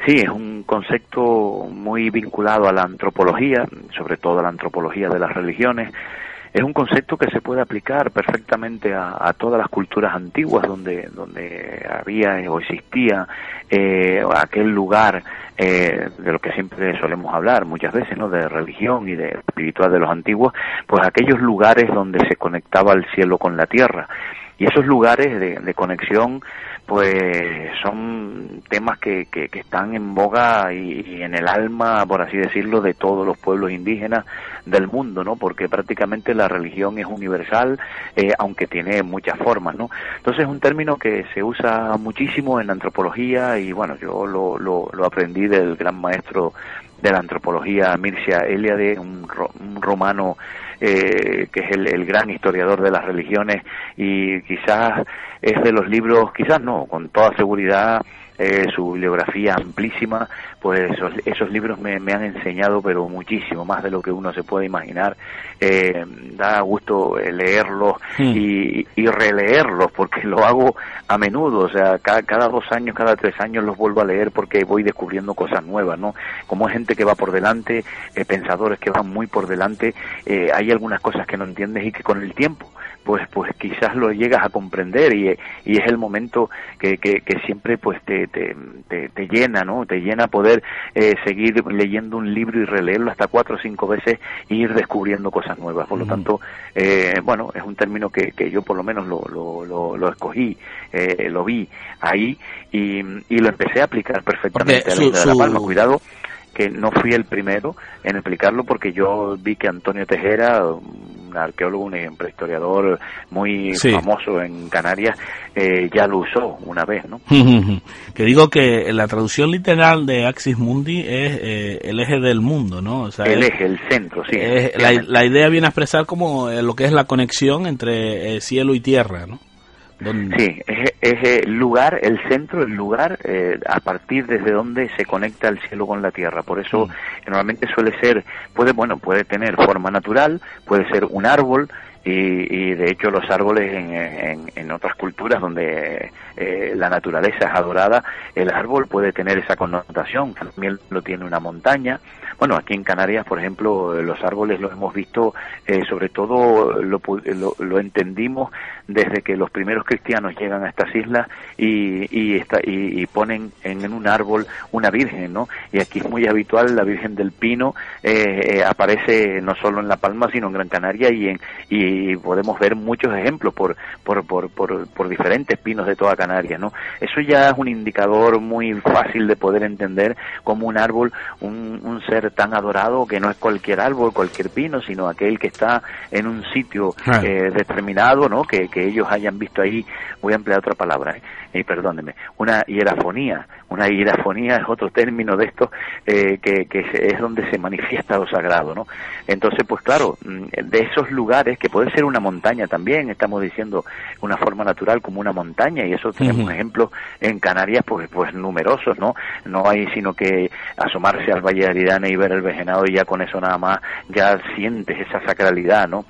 Sí, es un concepto muy vinculado a la antropología, sobre todo a la antropología de las religiones, es un concepto que se puede aplicar perfectamente a, todas las culturas antiguas donde, donde había o existía eh, aquel lugar eh, de lo que siempre solemos hablar muchas veces, ¿no? De religión y de espiritual de los antiguos, pues aquellos lugares donde se conectaba el cielo con la tierra. Y esos lugares de conexión pues son temas que, que, están en boga y, en el alma, por así decirlo, de todos los pueblos indígenas del mundo, ¿no? Porque prácticamente la religión es universal, eh, aunque tiene muchas formas, ¿no? Entonces es un término que se usa muchísimo en antropología y bueno, yo lo, lo, lo aprendí del gran maestro de la antropología Mircea Eliade, un, un romano eh, que es el, gran historiador de las religiones y quizás es de los libros, quizás no, con toda seguridad eh, su bibliografía amplísima, pues esos, libros me, han enseñado, pero muchísimo, más de lo que uno se puede imaginar. Eh, da gusto eh, leerlos hmm. y, releerlos, porque lo hago a menudo, o sea, cada, dos años, cada tres años los vuelvo a leer porque voy descubriendo cosas nuevas, ¿no? Como gente que va por delante, pensadores que van muy por delante, hay algunas cosas que no entiendes y que con el tiempo pues pues quizás lo llegas a comprender y, y es el momento que, que, siempre pues te, te, te, llena no te llena poder eh, seguir leyendo un libro y releerlo hasta cuatro o cinco veces e ir descubriendo cosas nuevas. Por lo tanto eh, bueno es un término que, que yo por lo menos lo, lo, lo, escogí eh, lo vi ahí y, y lo empecé a aplicar perfectamente a la de La Palma. Cuidado que no fui el primero en explicarlo porque yo vi que Antonio Tejera, un arqueólogo, un historiador muy famoso en Canarias, eh, ya lo usó una vez, ¿no? [LAUGHS] que digo que la traducción literal de Axis Mundi es eh, el eje del mundo, ¿no? el eje, el centro, sí. la, idea viene a expresar como eh, lo que es la conexión entre cielo y tierra, ¿no? Sí, es, el lugar, el centro, el lugar eh, a partir desde donde se conecta el cielo con la tierra. Por eso mm. normalmente suele ser, puede, bueno, puede tener forma natural, puede ser un árbol, y, de hecho los árboles en, en, otras culturas donde eh, la naturaleza es adorada, el árbol puede tener esa connotación, también lo tiene una montaña. Bueno, aquí en Canarias, por ejemplo, los árboles los hemos visto, eh, sobre todo lo, lo, entendimos desde que los primeros cristianos llegan a estas islas y, y, y, ponen en, un árbol una virgen, ¿no? Y aquí es muy habitual la Virgen del Pino, eh, aparece no solo en La Palma, sino en Gran Canaria y en, y y podemos ver muchos ejemplos por, por, por, por, por diferentes pinos de toda Canarias, ¿no? Eso ya es un indicador muy fácil de poder entender como un árbol, un, un ser tan adorado que no es cualquier árbol, cualquier pino, sino aquel que está en un sitio Ah. eh, determinado, ¿no? Que, que ellos hayan visto ahí, voy a emplear otra palabra, ¿eh? y perdóneme, una hierafonía. Una hierafonía es otro término de esto eh, que, que es donde se manifiesta lo sagrado, ¿no? Entonces, pues claro, mm, de esos lugares, que puede ser una montaña también, estamos diciendo una forma natural como una montaña, y eso tenemos Ujú. ejemplos en Canarias, pues, pues numerosos, ¿no? No hay sino que asomarse al Valle de Aridane y ver el Vejenado y ya con eso nada más ya sientes esa sacralidad, ¿no?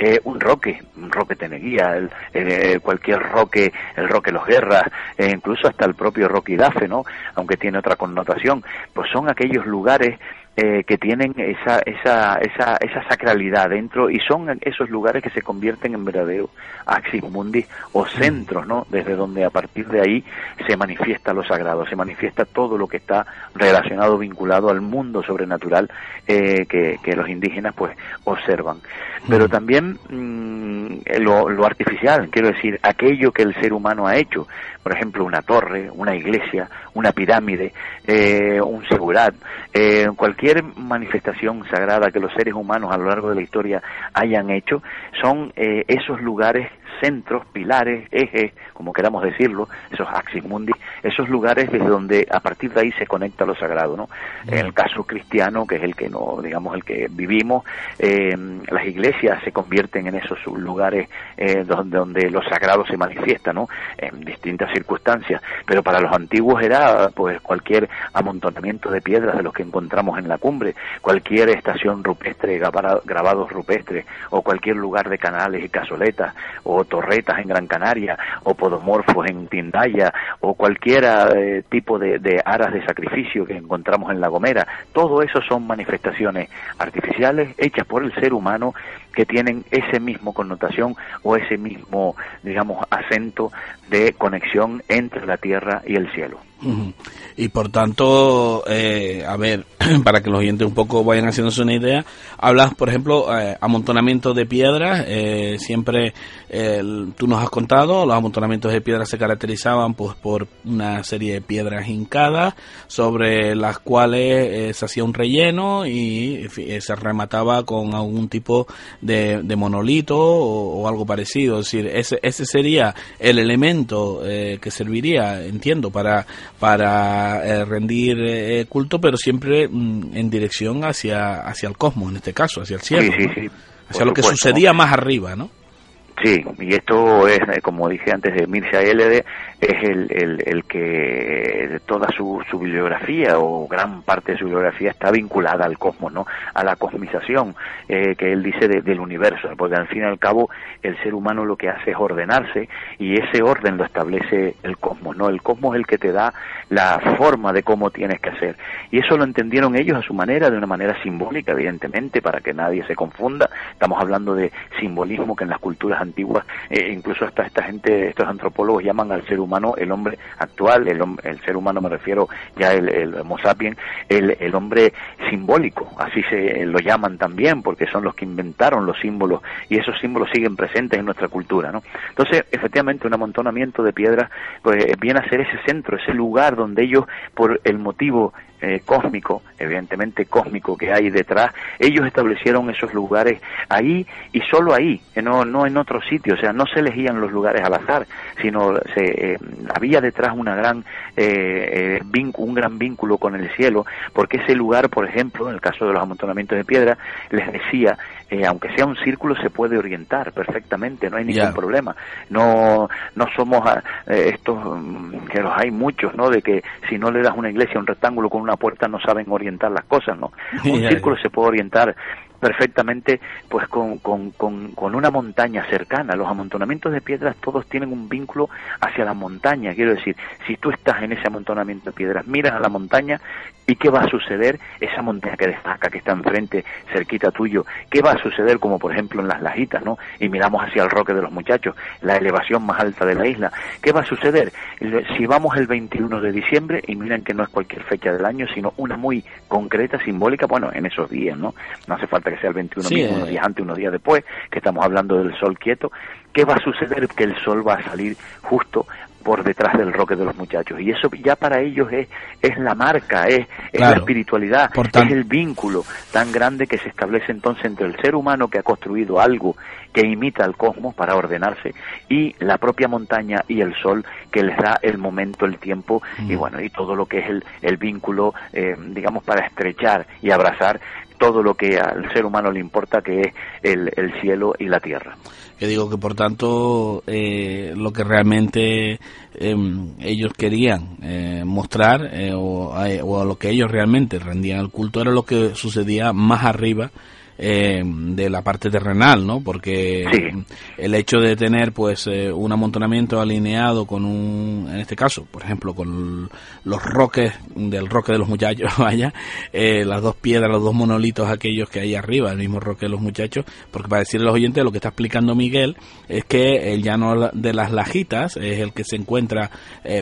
Eh, un roque, un roque Teneguía, el, eh, cualquier roque, el roque Los Guerras, eh, incluso hasta el propio Roque Idafe, ¿no? Aunque tiene otra connotación, pues son aquellos lugares eh, que tienen esa, esa, esa, esa sacralidad dentro y son esos lugares que se convierten en verdaderos axis mundi o centros, ¿no? Desde donde a partir de ahí se manifiesta lo sagrado, se manifiesta todo lo que está relacionado, vinculado al mundo sobrenatural eh, que, que los indígenas pues observan. Pero también mm, lo, lo artificial, quiero decir, aquello que el ser humano ha hecho, por ejemplo, una torre, una iglesia, una pirámide, eh, un segurat, eh, cualquier manifestación sagrada que los seres humanos a lo largo de la historia hayan hecho, son eh, esos lugares, centros, pilares, ejes, como queramos decirlo, esos axis mundi, esos lugares desde donde a partir de ahí se conecta lo sagrado, ¿no? En el caso cristiano, que es el que no, digamos, el que vivimos, eh, las iglesias se convierten en esos lugares eh, donde, donde lo sagrado se manifiesta, ¿no? En distintas circunstancias. Pero para los antiguos era, pues, cualquier amontonamiento de piedras de los que encontramos en la cumbre, cualquier estación rupestre, grabados rupestres, o cualquier lugar de canales y cazoletas, o torretas en Gran Canaria, o podomorfos en Tindaya, o cualquier eh, tipo de aras de sacrificio que encontramos en La Gomera. Todo eso son manifestaciones artificiales hechas por el ser humano que tienen ese mismo connotación o ese mismo, digamos, acento de conexión entre la tierra y el cielo. Y por tanto, eh, a ver, [CLEARS THROAT] para que los oyentes un poco vayan haciéndose una idea, hablas, por ejemplo, eh, amontonamiento de piedras, eh, siempre tú nos has contado, los amontonamientos de piedras se caracterizaban pues por una serie de piedras hincadas sobre las cuales eh, se hacía un relleno y eh, se remataba con algún tipo de, de monolito o, o algo parecido, es decir, ese, ese sería el elemento eh, que serviría, entiendo, para para eh, rendir eh, culto, pero siempre mm, en dirección hacia hacia el cosmos, en este caso, hacia el cielo, sí, sí, ¿no? sí. hacia lo que supuesto, sucedía más arriba, ¿no? Sí, y esto es, eh, como dije antes de Mircea Eliade, es el, el, el que toda su, su bibliografía o gran parte de su bibliografía está vinculada al cosmos, ¿no? A la cosmización eh, que él dice de- del universo, porque al fin y al cabo el ser humano lo que hace es ordenarse y ese orden lo establece el cosmos, ¿no? El cosmos es el que te da la forma de cómo tienes que hacer. Y eso lo entendieron ellos a su manera, de una manera simbólica, evidentemente, para que nadie se confunda. Estamos hablando de simbolismo que en las culturas antiguas, eh, incluso hasta esta gente, estos antropólogos llaman al ser humano el hombre actual, el, el ser humano me refiero ya el, el Homo sapiens, el, el hombre simbólico, así se lo llaman también, porque son los que inventaron los símbolos y esos símbolos siguen presentes en nuestra cultura, ¿no? Entonces, efectivamente, un amontonamiento de piedras pues, viene a ser ese centro, ese lugar donde ellos, por el motivo eh, cósmico, evidentemente cósmico que hay detrás, ellos establecieron esos lugares ahí y solo ahí, eh, no, no en otro sitio, o sea, no se elegían los lugares al azar, sino se, eh, había detrás una gran, eh, eh, un gran vínculo con el cielo, porque ese lugar, por ejemplo, en el caso de los amontonamientos de piedra, les decía, eh, aunque sea un círculo, se puede orientar perfectamente, no hay ningún problema. No, no somos ah, eh, estos, mm, que los hay muchos, ¿no? De que si no le das una iglesia, un rectángulo con una puerta, no saben orientar las cosas, ¿no? [LAUGHS] Un círculo se puede orientar perfectamente pues con, con, con, con una montaña cercana. Los amontonamientos de piedras todos tienen un vínculo hacia la montaña. Quiero decir, si tú estás en ese amontonamiento de piedras, miras a la montaña, ¿Y qué va a suceder? Esa montaña que destaca, que está enfrente, cerquita tuyo, ¿qué va a suceder como por ejemplo en las lajitas, ¿no? Y miramos hacia el roque de los muchachos, la elevación más alta de la isla. ¿Qué va a suceder? Si vamos el 21 de diciembre, y miren que no es cualquier fecha del año, sino una muy concreta, simbólica, bueno, en esos días, ¿no? No hace falta que sea el 21 mismo, unos eh. días antes, unos días después, que estamos hablando del sol quieto. ¿Qué va a suceder? Que el sol va a salir justo por detrás del roque de los muchachos. Y eso ya para ellos es, es la marca, es, es la espiritualidad, es el vínculo tan grande que se establece entonces entre el ser humano que ha construido algo que imita al cosmos para ordenarse y la propia montaña y el sol que les da el momento, el tiempo y mm. bueno, y todo lo que es el, el vínculo, eh, digamos, para estrechar y abrazar todo lo que al ser humano le importa, que es el, el cielo y la tierra. Que digo que por tanto eh, lo que realmente em, ellos querían eh, mostrar eh, o, o, a lo que ellos realmente rendían el culto era lo que sucedía más arriba eh, de la parte terrenal, ¿no? Porque el hecho de tener, pues, eh, un amontonamiento alineado con un, en este caso, por ejemplo, con los roques del roque de los muchachos, [LAUGHS] vaya, eh, las dos piedras, los dos monolitos aquellos que hay arriba, el mismo roque de los muchachos, porque para decirle a los oyentes lo que está explicando Miguel es que el llano de las lajitas es el que se encuentra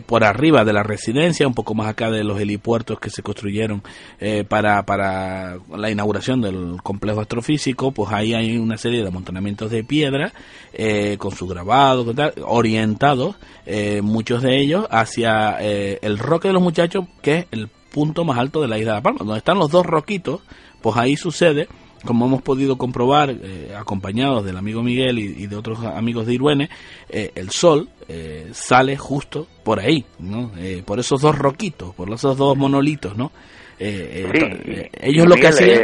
por arriba de la residencia, un poco más acá de los helipuertos que se construyeron para, para la inauguración del complejo astrofísico, pues ahí hay una serie de amontonamientos de piedra eh, con su grabado, orientados, eh, muchos de ellos hacia eh, el roque de los muchachos, que es el punto más alto de la isla de Palma, donde están los dos roquitos, pues ahí sucede como hemos podido comprobar, acompañados del amigo Miguel y, de otros amigos de Iruene, el sol sale justo por ahí, ¿no? por esos dos roquitos, por esos dos monolitos, ¿no? ellos lo que hacían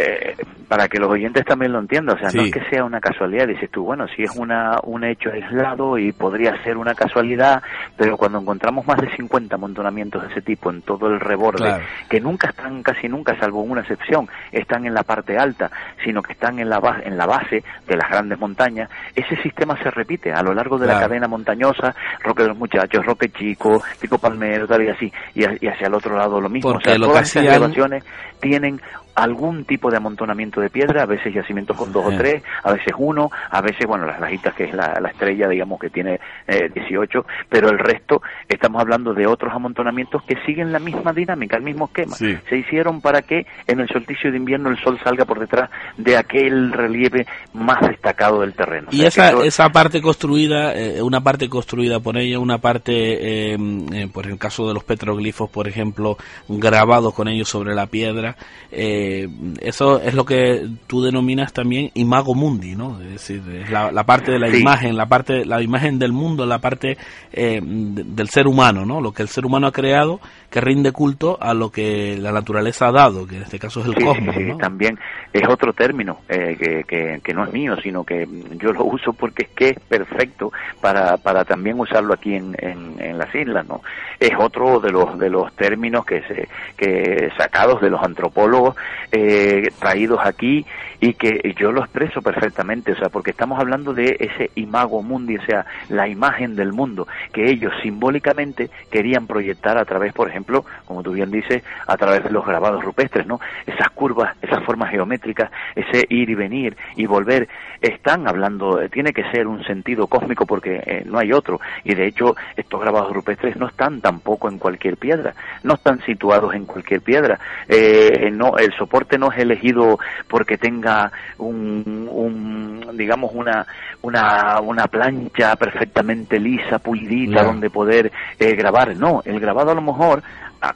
para que los oyentes también lo entiendan, o sea, no es que sea una casualidad, dices tú, bueno, si es una, un hecho aislado y podría ser una casualidad, pero cuando encontramos más de 50 amontonamientos de ese tipo en todo el reborde, que nunca están, casi nunca, salvo una excepción, están en la parte alta, sino que están en la, base, en la base de las grandes montañas, ese sistema se repite a lo largo de la cadena montañosa, Roque de los Muchachos, Roque Chico, Pico Palmero, tal y así, y, hacia el otro lado lo mismo, o sea, todas esas elevaciones tienen algún tipo de amontonamiento de piedra, a veces yacimientos con dos o tres, a veces uno, a veces, bueno, las lajitas que es la, estrella, digamos, que tiene eh, 18, pero el resto, estamos hablando de otros amontonamientos que siguen la misma dinámica, el mismo esquema. Se hicieron para que en el solsticio de invierno el sol salga por detrás de aquel relieve más destacado del terreno. Y esa, esa parte construida, eh, una parte construida por ella, una parte, eh, eh, por el caso de los petroglifos, por ejemplo, grabados con ellos sobre la piedra, eh, eh, eso es lo que tú denominas también imago mundi, ¿no? Es decir, es la, parte de la imagen, la parte, la imagen del mundo, la parte eh, del ser humano, ¿no? Lo que el ser humano ha creado que rinde culto a lo que la naturaleza ha dado, que en este caso es el cosmos. Sí, también es otro término eh, que, que, no es mío, sino que yo lo uso porque es que es perfecto para, para también usarlo aquí en, en, las islas, ¿no? Es otro de los de los términos que se que sacados de los antropólogos eh, traídos aquí y que yo lo expreso perfectamente, o sea, porque estamos hablando de ese imago mundi, o sea, la imagen del mundo que ellos simbólicamente querían proyectar a través, por ejemplo, como tú bien dices, a través de los grabados rupestres, ¿no? Esas curvas, esas formas geométricas, ese ir y venir y volver, están hablando, tiene que ser un sentido cósmico porque eh, no hay otro, y de hecho estos grabados rupestres no están tampoco en cualquier piedra, no están situados en cualquier piedra, eh, no, el soporte no es elegido porque tenga un, digamos una, una, una plancha perfectamente lisa, pulidita, donde poder eh, grabar. No, el grabado a lo mejor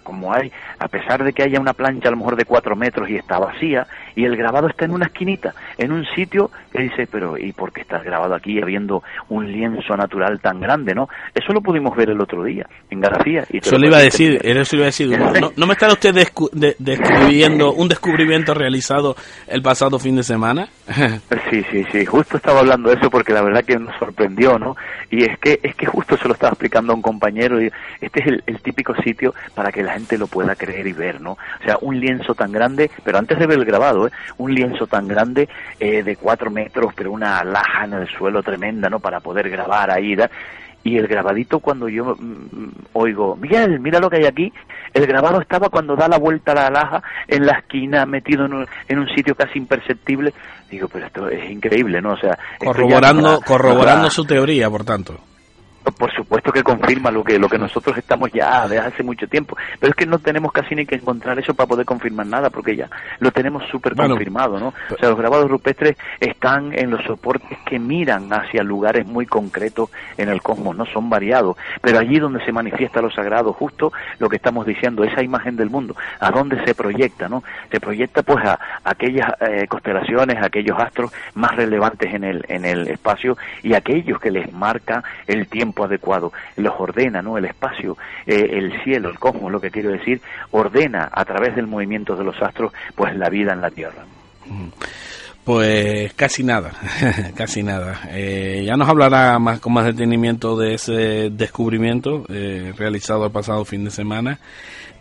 como hay, a pesar de que haya una plancha a lo mejor de cuatro metros y está vacía, y el grabado está en una esquinita, en un sitio que dice, pero ¿y por qué estás grabado aquí habiendo un lienzo natural tan grande, no? Eso lo pudimos ver el otro día, en García. Y eso le iba a decir, eso iba a decir, ¿no, me está usted descubriendo un descubrimiento realizado el pasado fin de semana? [LAUGHS] sí, sí, sí, justo estaba hablando de eso porque la verdad que nos sorprendió, ¿no? Y es que, es que justo se lo estaba explicando a un compañero, y este es el, el típico sitio para que la gente lo pueda creer y ver, ¿no? O sea, un lienzo tan grande, pero antes de ver el grabado, ¿eh? un lienzo tan grande eh, de cuatro metros, pero una laja en el suelo tremenda, ¿no? Para poder grabar ahí, y el grabadito cuando yo mm, oigo, Miguel, mira lo que hay aquí, el grabado estaba cuando da la vuelta a la alhaja en la esquina, metido en un, en un sitio casi imperceptible. Digo, pero esto es increíble, ¿no? O sea, corroborando, corroborando su teoría, por tanto por supuesto que confirma lo que lo que nosotros estamos ya desde hace mucho tiempo pero es que no tenemos casi ni que encontrar eso para poder confirmar nada porque ya lo tenemos súper confirmado no o sea los grabados rupestres están en los soportes que miran hacia lugares muy concretos en el cosmos no son variados pero allí donde se manifiesta lo sagrado justo lo que estamos diciendo esa imagen del mundo a dónde se proyecta no se proyecta pues a, aquellas eh, constelaciones a aquellos astros más relevantes en el en el espacio y aquellos que les marca el tiempo adecuado, los ordena, ¿no? El espacio, eh, el cielo, el cosmos, lo que quiero decir, ordena a través del movimiento de los astros, pues la vida en la Tierra. Pues casi nada, [LAUGHS] casi nada. Eh, ya nos hablará más con más detenimiento de ese descubrimiento eh, realizado el pasado fin de semana.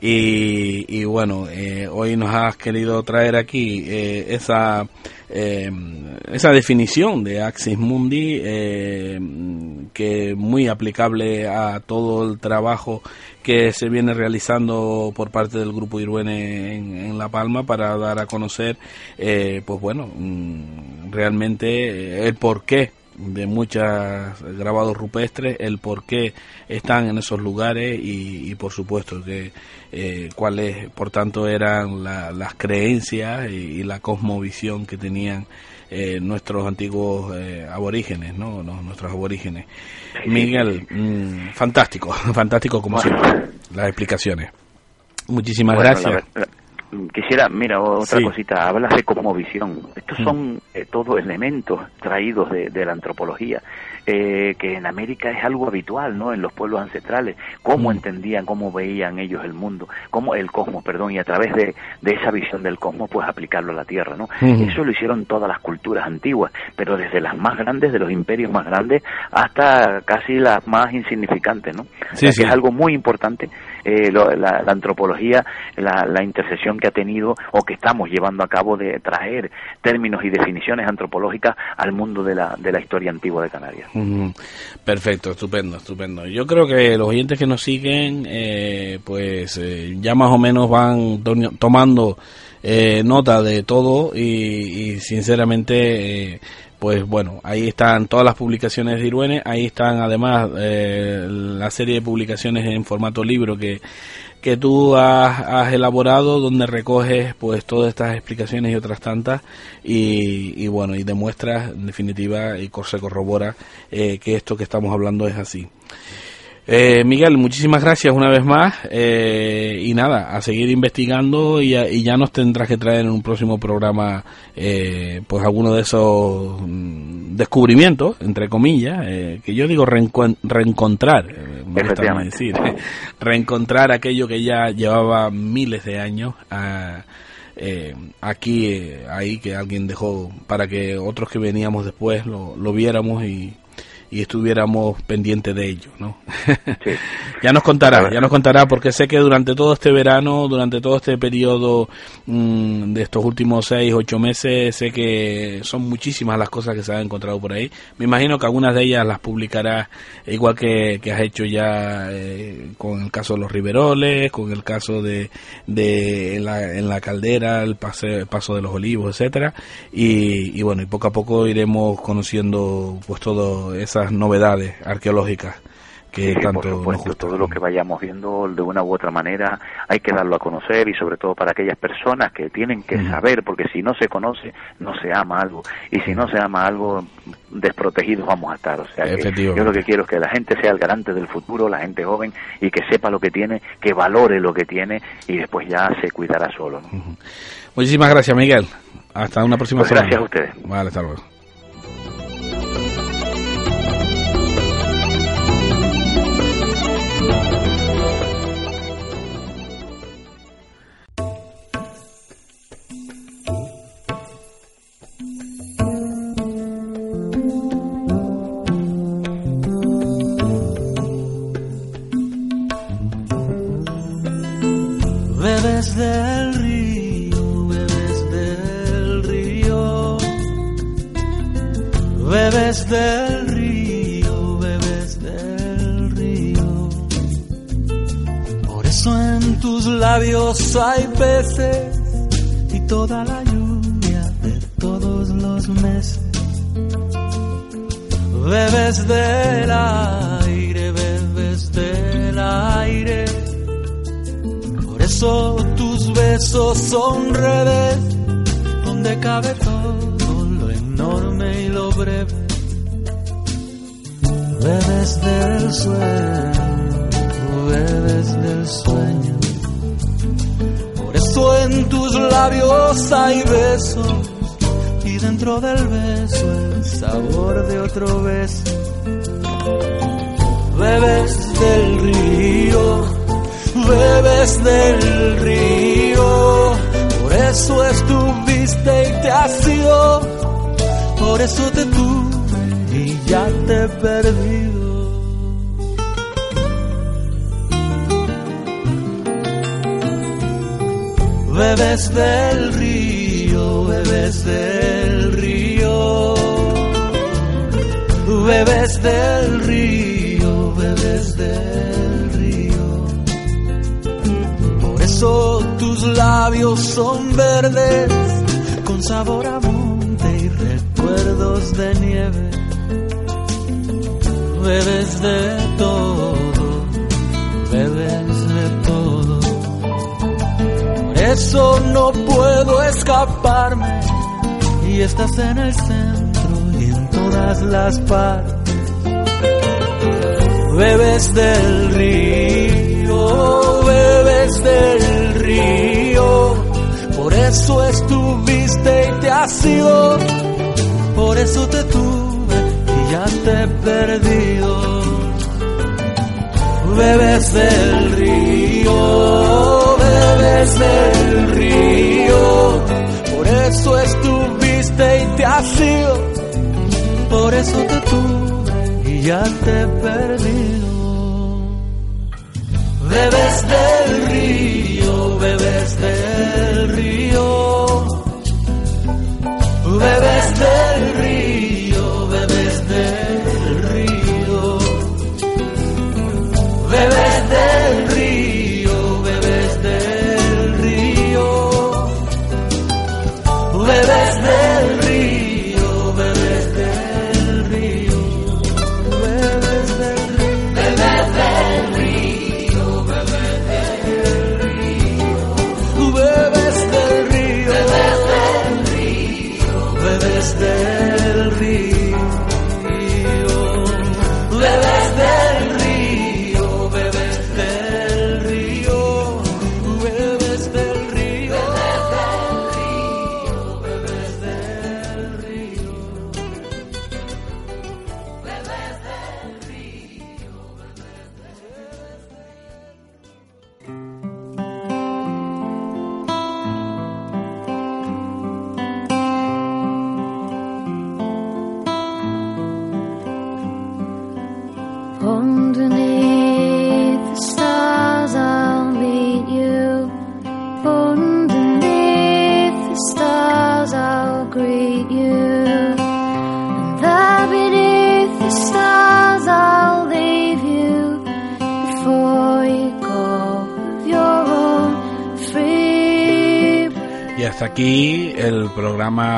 Y, bueno, hoy nos has querido traer aquí esa eh, esa definición de Axis Mundi, eh, que muy aplicable a todo el trabajo que se viene realizando por parte del Grupo Iruene en, La Palma para dar a conocer, eh, pues bueno, mm, realmente el porqué de muchos grabados rupestres, el por qué están en esos lugares y, por supuesto que eh, cuáles, por tanto, eran las creencias y, la cosmovisión que tenían eh, nuestros antiguos eh, aborígenes, ¿no? nuestros aborígenes. Miguel, mm, fantástico, [LAUGHS] fantástico como siempre, las explicaciones. Muchísimas gracias quisiera, mira, otra cosita, hablas de cosmovisión. Estos mm. son eh, todos elementos traídos de, la antropología, eh, que en América es algo habitual, ¿no? En los pueblos ancestrales, cómo mm. entendían, cómo veían ellos el mundo, cómo el cosmos, perdón, y a través de, esa visión del cosmos, pues aplicarlo a la Tierra, ¿no? Eso lo hicieron todas las culturas antiguas, pero desde las más grandes, de los imperios más grandes, hasta casi las más insignificantes, ¿no? Sí, es algo muy importante eh, la, antropología, la, la intersección que ha tenido o que estamos llevando a cabo de traer términos y definiciones antropológicas al mundo de la, de la historia antigua de Canarias. Perfecto, estupendo, estupendo. Yo creo que los oyentes que nos siguen, eh, pues eh, ya más o menos van tomando nota de todo y, y sinceramente pues bueno, ahí están todas las publicaciones de Iruene, ahí están además eh, la serie de publicaciones en formato libro que, que tú has, elaborado donde recoges pues todas estas explicaciones y otras tantas y, bueno y demuestras en definitiva y se corrobora eh, que esto que estamos hablando es así. Eh, Miguel, muchísimas gracias una vez más eh, y nada, a seguir investigando y, ya nos tendrás que traer en un próximo programa eh, pues alguno de esos mm, descubrimientos, entre comillas, que yo digo reencontrar, me decir, [LAUGHS] reencontrar aquello que ya llevaba miles de años aquí, ahí que alguien dejó para que otros que veníamos después lo, lo viéramos y y estuviéramos pendientes de ello, ¿no? [LAUGHS] [LAUGHS] ya nos contará, ya nos contará, porque sé que durante todo este verano, durante todo este periodo mm, de estos últimos seis, ocho meses, sé que son muchísimas las cosas que se han encontrado por ahí. Me imagino que algunas de ellas las publicarás igual que, has hecho ya eh, con el caso de los Riveroles, con el caso de, de en, la, caldera, el, pase, paso de los olivos, etcétera, y, y bueno, y poco a poco iremos conociendo pues todo novedades arqueológicas que tanto por supuesto, todo lo que vayamos viendo de una u otra manera hay que darlo a conocer y sobre todo para aquellas personas que tienen que saber porque si no se conoce no se ama algo. Y si no se ama algo desprotegidos vamos a estar. O sea yo lo que quiero es que la gente sea el garante del futuro la gente joven y que sepa lo que tiene que valore lo que tiene y después ya se cuidará solo muchísimas gracias Miguel. Hasta una próxima pues gracias a ustedes. Vale hasta luego tú bebes del río.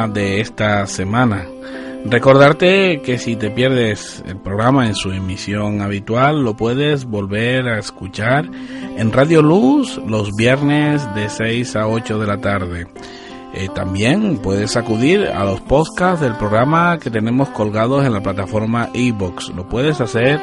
de esta semana. Recordarte que si te pierdes el programa en su emisión habitual, lo puedes volver a escuchar en Radio Luz los viernes de 6 a 8 de la tarde. Eh, también puedes acudir a los podcasts del programa que tenemos colgados en la plataforma iBox. Lo puedes hacer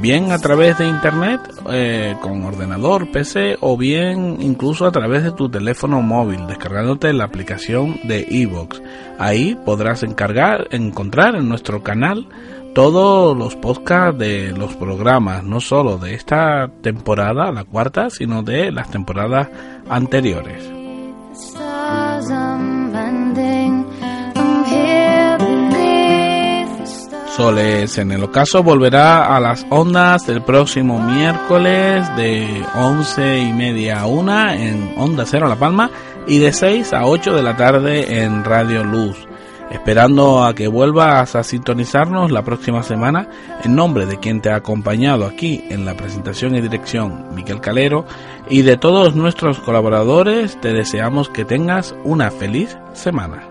bien a través de internet, eh, con ordenador, PC o bien incluso a través de tu teléfono móvil, descargándote la aplicación de Evox. Ahí podrás encargar, encontrar en nuestro canal todos los podcasts de los programas, no solo de esta temporada, la cuarta, sino de las temporadas anteriores. soles en el ocaso volverá a las ondas del próximo miércoles de 11 y media a 1 en Onda Cero La Palma y de 6 a 8 de la tarde en Radio Luz. Esperando a que vuelvas a sintonizarnos la próxima semana, en nombre de quien te ha acompañado aquí en la presentación y dirección, Miquel Calero, y de todos nuestros colaboradores, te deseamos que tengas una feliz semana.